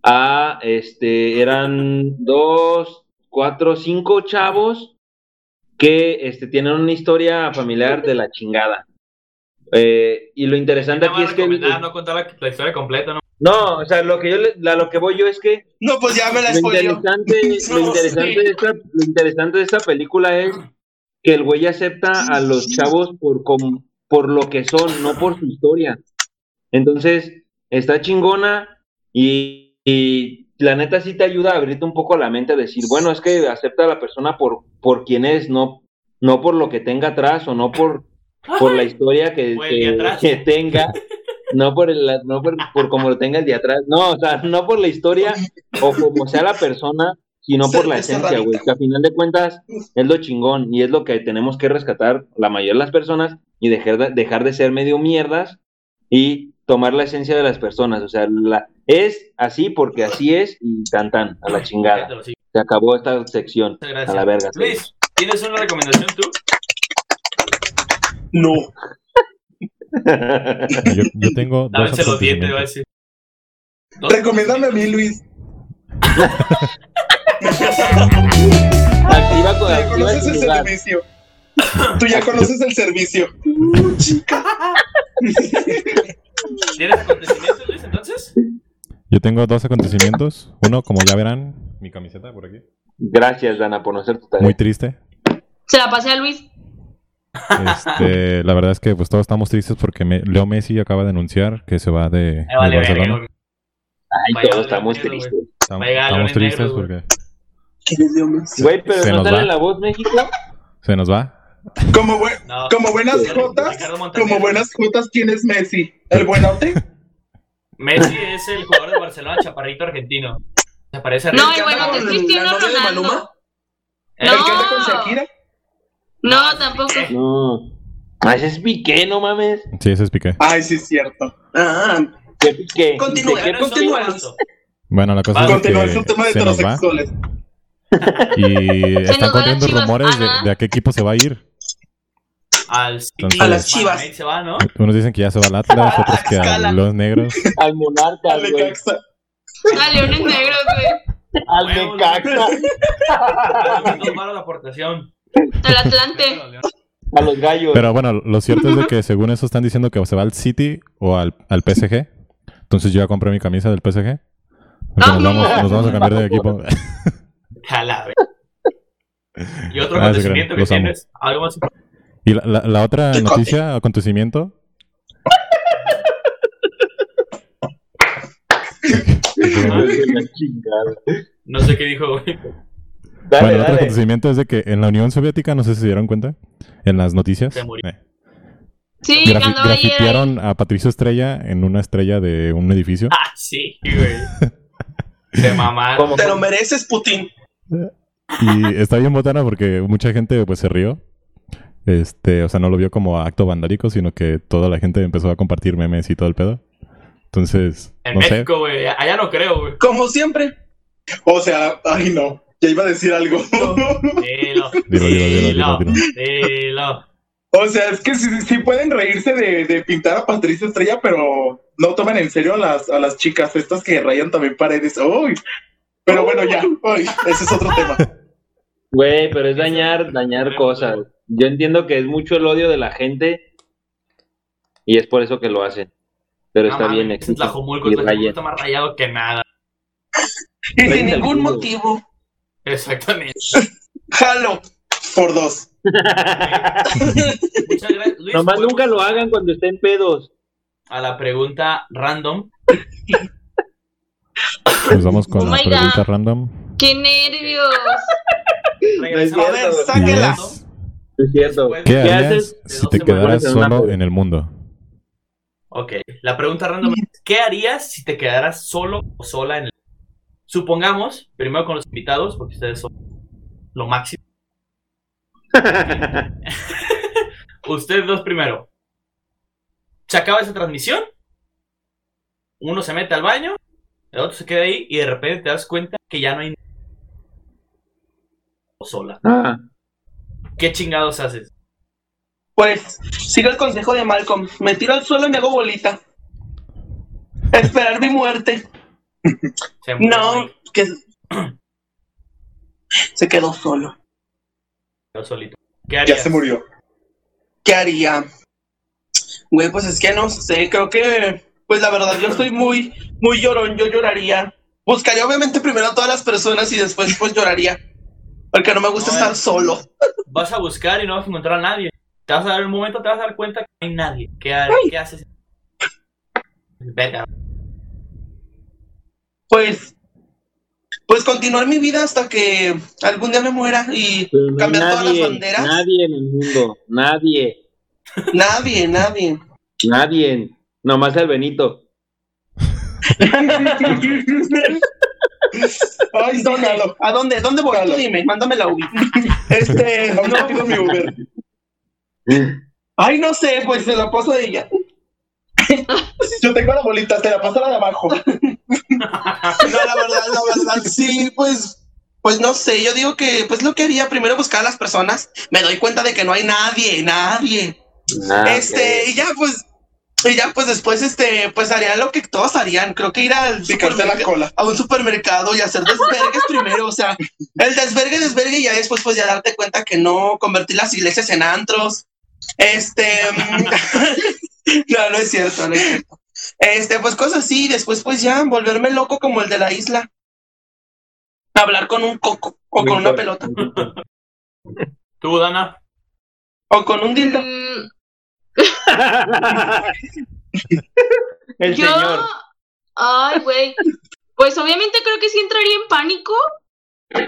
a este eran dos, cuatro, cinco chavos que este tienen una historia familiar de la chingada. Eh, y lo interesante Nada aquí es que no contar la, la historia completa, ¿no? no, o sea, lo que yo le- a lo que voy yo es que No, pues ya me la lo interesante, lo, No, interesante sí. de esta, lo interesante de esta película es que el güey acepta a los chavos por, com- por lo que son, no por su historia. Entonces, está chingona y, y la neta sí te ayuda a abrirte un poco la mente a decir, bueno, es que acepta a la persona por, por quien es, no, no por lo que tenga atrás o no por, por la historia que, que- tenga. No por el, no por, por como lo tenga el de atrás, no, o sea, no por la historia o como sea la persona, sino por la esencia, güey. Que a final de cuentas es lo chingón y es lo que tenemos que rescatar la mayoría de las personas y dejar de, dejar de ser medio mierdas y tomar la esencia de las personas. O sea, la, es así porque así es y tan tan, a la chingada. Se acabó esta sección. A la verga. Luis, ¿tienes una recomendación tú? No. Yo, yo tengo dos Lávense los dientes, va a decir. Recomiéndame a mí, Luis. activa con Tú ya activa conoces el lugar. servicio. Tú ya conoces el servicio. ¿Tienes acontecimientos, Luis, entonces? Yo tengo dos acontecimientos. Uno, como ya verán, mi camiseta por aquí. Gracias, Dana, por no ser tu tarea. Muy triste. Se la pasé a Luis. Este, la verdad es que pues todos estamos tristes porque me- Leo Messi acaba de anunciar que se va de, vale Barcelona. verga. Ay, Vaya, todos estamos negro, tristes. Estamos, Vaya, estamos tristes negros, güey. porque ¿Quién es Leo Messi? Güey, pero Se no sale la voz México. se nos va. Como, buen- No. como buenas jotas, como buenas jotas, ¿quién es Messi? ¿El buenote? Messi es el jugador de Barcelona, chaparrito argentino. Se parece a No, Ricky. y bueno, con es Cristiano de Ronaldo. Maluma? ¿El que anda con No. Shakira? No, tampoco. No. Ah, ese es Piqué, no mames. Sí, ese es Piqué. Ay, sí, es cierto. Ah, ¿Qué Piqué? Continúa. ¿De continúa. Bueno, la cosa es de es un que tema de heterosexuales. y están corriendo rumores de, ajá. de a qué equipo se va a ir. Al City. Entonces- A las Chivas. Ahí se va, ¿no? Unos dicen que ya se va al Atlas, otros que a los negros. Al Monarca, Dale, güey. Caxa. A Leones Negros, güey. Al Necaxa. La aportación. Al Atlante. A los gallos. Pero bueno, lo cierto es de que según eso están diciendo que se va al City o al, al PSG. Entonces yo ya compré mi camisa del PSG. Porque nos, Ah. vamos, nos vamos a cambiar de equipo. Jala, güey. Y otro Ah, acontecimiento que tienes, algo más Y la, la- la otra noticia, acontecimiento. Chingada. No sé qué dijo, güey. Dale, bueno, el otro acontecimiento es de que en la Unión Soviética, no sé si se dieron cuenta, en las noticias, Se murió. eh, Sí, grafi- grafitearon a Patricio Estrella en una estrella de un edificio. Ah, sí, güey. Se mamaron. ¿Cómo? Te lo mereces, Putin. Y está bien botana porque mucha gente pues se rió. Este, o sea, no lo vio como acto vandálico, sino que toda la gente empezó a compartir memes y todo el pedo. Entonces, En no. México, güey. Allá no creo, güey. Como siempre. O sea, ay no, ya iba a decir algo. Dilo. Dilo, dilo, dilo, dilo, dilo. Dilo. o sea, es que sí, sí pueden reírse de, de pintar a Patricia Estrella, pero no tomen en serio a las, a las chicas, estas que rayan también paredes. Uy. Pero bueno, ya, uy, ese es otro tema. Güey, pero es dañar, dañar cosas. Yo entiendo que es mucho el odio de la gente y es por eso que lo hacen. Pero está bien, y Tlajomulco rayen. está más rayado que nada. Y sin ningún motivo. Exactamente. Jalo. Por dos. Muchas gracias. Luis, Nomás ¿podemos nunca lo hagan cuando estén pedos. A la pregunta random. Pues vamos con Oh la pregunta God. random. ¡Qué nervios! Regresamos. A ver, Y sáquela. Es, cierto. ¿qué ¿Qué harías si te quedaras solo en el mundo? Ok, la pregunta random es, ¿qué harías si te quedaras solo o sola en el... Supongamos, primero con los invitados, porque ustedes son lo máximo. Ustedes dos primero. Se acaba esa transmisión, uno se mete al baño, el otro se queda ahí y de repente te das cuenta que ya no hay... o sola. Ah, ¿Qué chingados haces? Pues, sigue el consejo de Malcolm. Me tiro al suelo y me hago bolita. Esperar mi muerte. Se murió, No, que se quedó solo. quedó solito. ¿Qué Ya harías? se murió. ¿Qué haría? Güey, pues es que no sé, creo que, pues la verdad, yo estoy muy, muy llorón, yo lloraría. Buscaría obviamente primero a todas las personas y después pues lloraría. Porque no me gusta No, estar solo. Vas a buscar y no vas a encontrar a nadie. Te vas a dar un momento, te vas a dar cuenta que no hay nadie. ¿Qué, ha- ¿qué haces? Verga. Pues, pues continuar mi vida hasta que algún día me muera y no cambiar todas las banderas. nadie en el mundo. Nadie. Nadie, nadie. Nadie. Nomás el Benito. Ay, ¿Dónde? ¿A dónde? ¿Dónde voy? Tú dime, mándame la UBI. Este, no. pido mi Uber. Ay, no sé, pues se la paso a ella. Yo tengo la bolita, te la paso a la de abajo. No, la verdad, la verdad, sí, pues, pues no sé, yo digo que, pues lo que haría, primero buscar a las personas, me doy cuenta de que no hay nadie, nadie. Ah, este, ok. y ya, pues, y ya, pues después, este, pues haría lo que todos harían, creo que ir al la supermercado, cola. a un supermercado y hacer desvergues primero, o sea, el desvergue, desvergue, y ya después, pues ya darte cuenta que no convertir las iglesias en antros. Este, mm, no, no es cierto, no es cierto. Este, pues cosas así, y después, pues ya volverme loco como el de la isla. Hablar con un coco o con una pelota Tú, Dana. o con un dildo. Mm, El yo. señor. Ay, güey. Pues obviamente creo que sí entraría en pánico.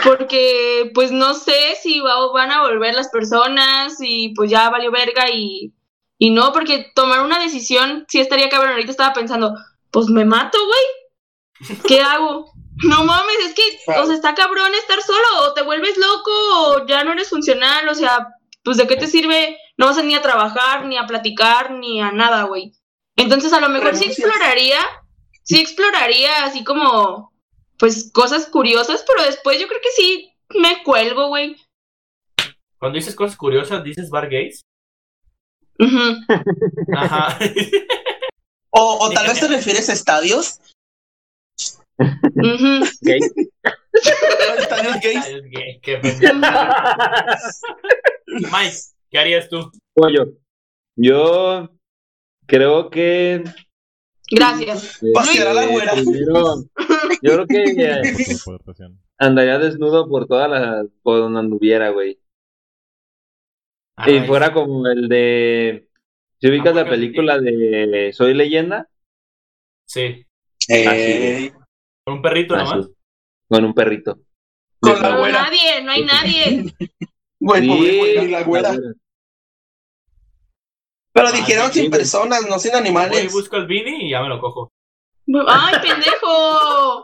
Porque, pues no sé si va- van a volver las personas y pues ya valió verga y, y no, porque tomar una decisión sí estaría cabrón. Ahorita estaba pensando, pues me mato, güey. ¿Qué hago? No mames, es que, o sea, está cabrón estar solo, o te vuelves loco, o ya no eres funcional, o sea, pues de qué te sirve, no vas a ni a trabajar, ni a platicar, ni a nada, güey. Entonces a lo mejor sí exploraría, sí exploraría así como, pues cosas curiosas, pero después yo creo que sí me cuelgo, güey. Cuando dices cosas curiosas, dices bar gays. Ajá. O, o tal vez te refieres a estadios. Gay. Estadios gays. Ay, es gay, qué. Mike, ¿qué harías tú? Pollo. Yo creo que. Gracias. Pasear a la eh, güera. primero, yo creo que eh, andaría desnudo por todas las. por donde anduviera, güey. Y Ay, fuera como el de. Si ubicas Ah, la película de Soy Leyenda, Sí. Eh, Con un perrito Así. nomás. con un perrito. Con la No, güera. nadie, no hay nadie. Güey, Sí, pobre la güera. Pero Ah, dijeron sin personas, no sin Voy animales. busco el Vini y ya me lo cojo. ¡Ay, pendejo!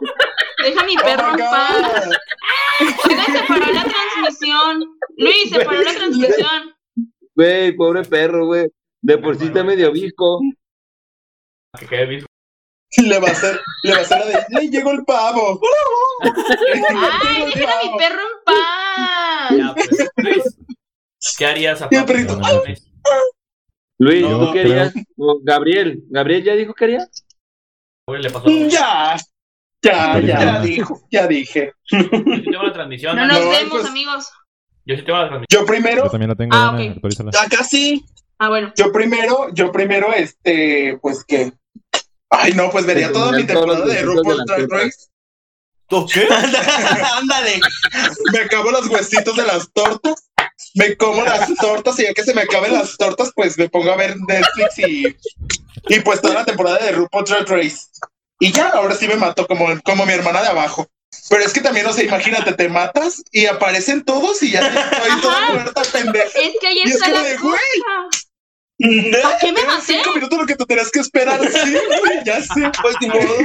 Deja a mi perro oh en my paz. Se paró la transmisión. Luis, se paró la transmisión. Güey, pobre perro, güey. De por sí está medio visco. Que quede visto. Le va a hacer, le va a hacer la de, ¡le llegó el pavo! ¡Ay, dejen a mi perro en paz! Ya, pues, Luis, ¿Qué harías a Y el perrito, Luis, No, ¿tú qué harías? O Gabriel, ¿Gabriel ya dijo que haría? Le pasó. Yo Ya, ya, ya, Ya. dijo, ya dije. sí tengo la transmisión. No Dana. nos No, vemos, pues- amigos. Yo sí tengo la transmisión. Yo primero, Yo también la tengo, Ah, Dana, ok. actualízala. Acá sí. Ah, bueno. yo primero, yo primero, este, pues que. Ay, no, pues vería toda mi temporada de RuPaul Drag. Race. ¿Qué? Ándale. Me acabo los huesitos de las tortas, me como las tortas y ya que se me acaben las tortas, pues me pongo a ver Netflix y, y pues toda la temporada de RuPaul Drag Race. Y ya, ahora sí me mato como, como mi hermana de abajo. Pero es que también, o sea, imagínate, te matas y aparecen todos y ya estoy toda muerta, pendeja. Es que ahí Y es está como la de, güey. cosa. ¿Para qué me maté? cinco minutos lo que tú tenías que esperar. Sí, güey, ya sé. Pues ni modo.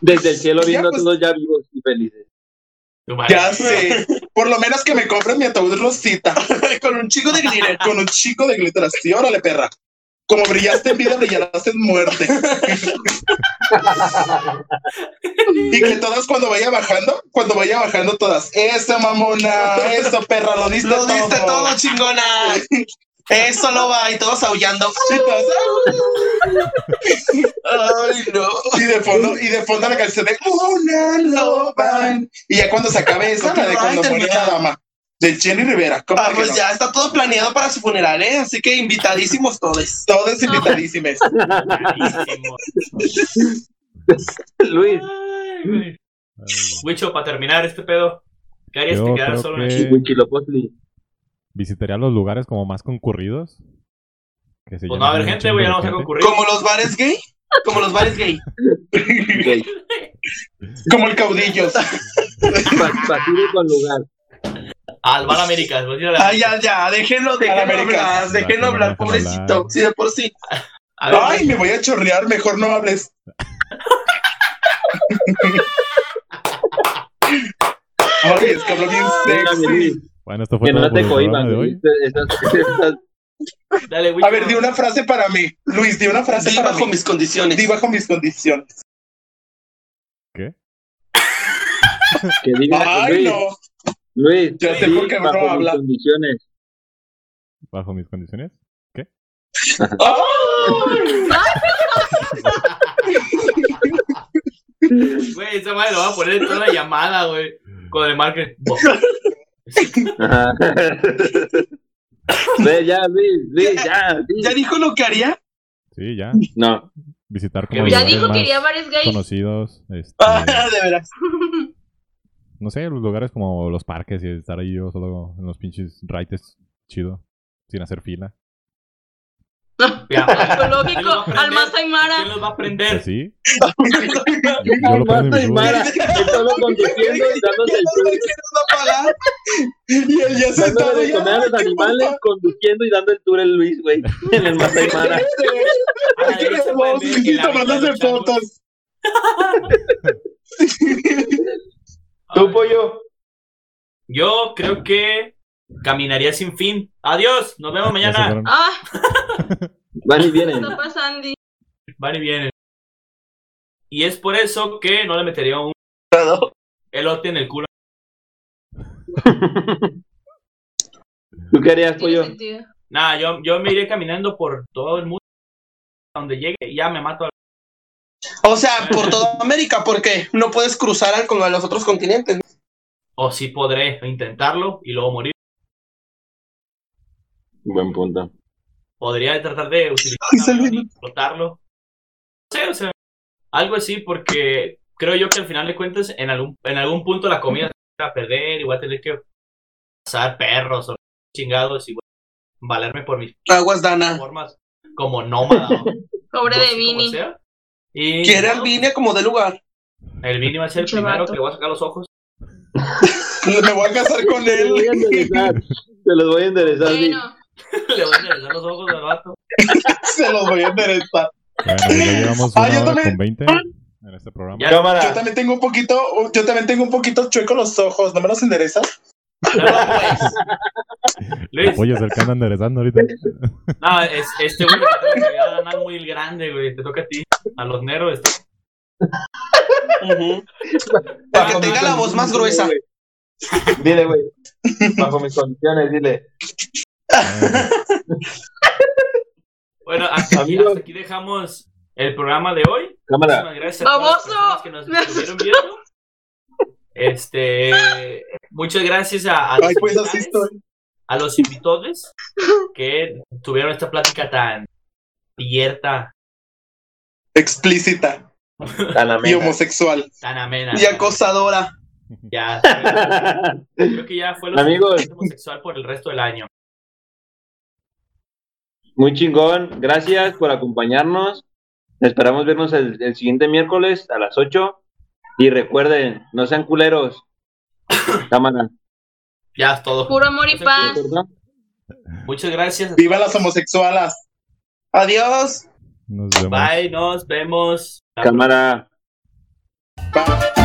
Desde el cielo Ya, viendo pues. a todos ya vivos y felices. Ya sé. Por lo menos que me compren mi ataúd rosita. Con un chico de glitter. Con un chico de glitter así. Órale, perra. Como brillaste en vida, brillarás en muerte. y que todas cuando vaya bajando, cuando vaya bajando todas, eso mamona, eso perra, lo diste Lo diste todo. todo, chingona. Eso lo va y todos aullando. Ay, no. Y de fondo, y de fondo la canción de Una Loban. Y ya cuando se acabe esa, la de cuando muere la dama. De Jenny Rivera. ¿Cómo Ah, que pues no? ya está todo planeado para su funeral, ¿eh? Así que invitadísimos todos. Todos invitadísimos. Luis, Ay, güey. Ay, Wicho, para terminar este pedo, ¿qué harías Yo te quedaras creo solo que- en el. Visitaría los lugares como más concurridos. Que se Pues no va a haber gente, güey, no vamos a concurrir. Como los bares gay. Como los bares gay. Gay. Como el caudillos. Pa- Pasivo con lugar. Al Bar América, después de ir a la- Ay, ya, ya. Déjenlo, déjenlo América. hablar. Déjenlo hablar, pobrecito. Sí, de por sí. Ver, Ay, me voy a chorrear, mejor no hables. Ay, es que hablo bien sexy. Bueno, esto fue Que todo no por te el programa cohiban, de güey. hoy. Dale. A ver, di una frase para mí. Luis, di una frase Di para bajo mí. mis condiciones. Di bajo mis condiciones. ¿Qué? Que diga, Ay, Luis, no. Luis, Ya sé por qué no bajo mis habla. condiciones. Bajo mis condiciones. Güey, esa madre lo va a poner en toda la llamada, güey. Con el market. Ve, ya, Luis, Luis, ya. ¿Ya dijo lo que haría? Sí, ya. No, Visitar Ya como Ya lugares dijo que quería bares gays. conocidos. Este, Ah, de veras. no sé, los lugares como los parques y estar ahí yo solo en los pinches raites chido. Sin hacer fila. Ecológico, ¿quién los va a al prender? Masaimara. ¿Quién los va a prender? Sí. Yo, yo lo prendo en Marta mi y Uber. Mara, solo conduciendo y dándose el tour, pagar. Y él ya sentado dándole de ya. comer a los "Ay, qué animales, puta". conduciendo y dando el tour el Luis, güey, en el Masai Mara. Ahí se puede ver Y tomándose fotos. ¿Tú, pollo? Yo creo que caminaría sin fin. Adiós, nos vemos mañana. Ah, Van y ¿qué vienen. está pasando? Van y vienen. Y es por eso que no le metería un elote en el culo. ¿Tú qué harías, pollo? Nada, yo, yo me iré caminando por todo el mundo. A donde llegue y ya me mato. O sea, por toda América, porque no puedes cruzar al, con a los otros continentes. O sí podré intentarlo y luego morir. Buen punto. Podría tratar de utilizar Ay, un salió. avión y explotarlo. No sé, o sea, algo así porque creo yo que al final de cuentas en algún, en algún punto la comida se va a perder y voy a tener que cazar perros o chingados y voy a valerme por mis Aguas, Dana. formas como nómada. Pobre de Vini. Y Quiere al Vine como de lugar. el Vini va a ser el primero vato. que le voy a sacar los ojos. Me voy a casar con Te los voy a él. enderezar. Te los voy a enderezar. Bueno, le voy a enderezar los ojos al vato. Se los voy a enderezar. Bueno, ya llevamos Ah, una yo hora también. con 20 en este programa. Ya. Yo también tengo un poquito, yo también tengo un poquito chueco los ojos. ¿No me los enderezas? No, pues. Luis, Oye, se anda enderezando ahorita. no, es, este güey una anal muy grande, güey. Te toca a ti. A los negros. Ujú. Para que tenga la voz más gruesa. Dile, güey. Bajo mis condiciones, dile. Bueno, hasta aquí, Amigos. hasta aquí dejamos el programa de hoy. Cámara. Muchísimas gracias a todas las personas que nos estuvieron viendo. Este, muchas gracias a, a los Ay, pues invitados, a los invitados que tuvieron esta plática tan abierta, Explícita Tan y amena. homosexual. tan amena. Y acosadora. Ya, creo que ya fue lo homosexual por el resto del año. Muy chingón. Gracias por acompañarnos. Esperamos vernos el, el siguiente miércoles a las 8. Y recuerden, no sean culeros. Cámara. Ya es todo. puro amor y paz. Muchas gracias. Viva las homosexualas. Adiós. Nos vemos. Bye, nos vemos. Cámara. Bye.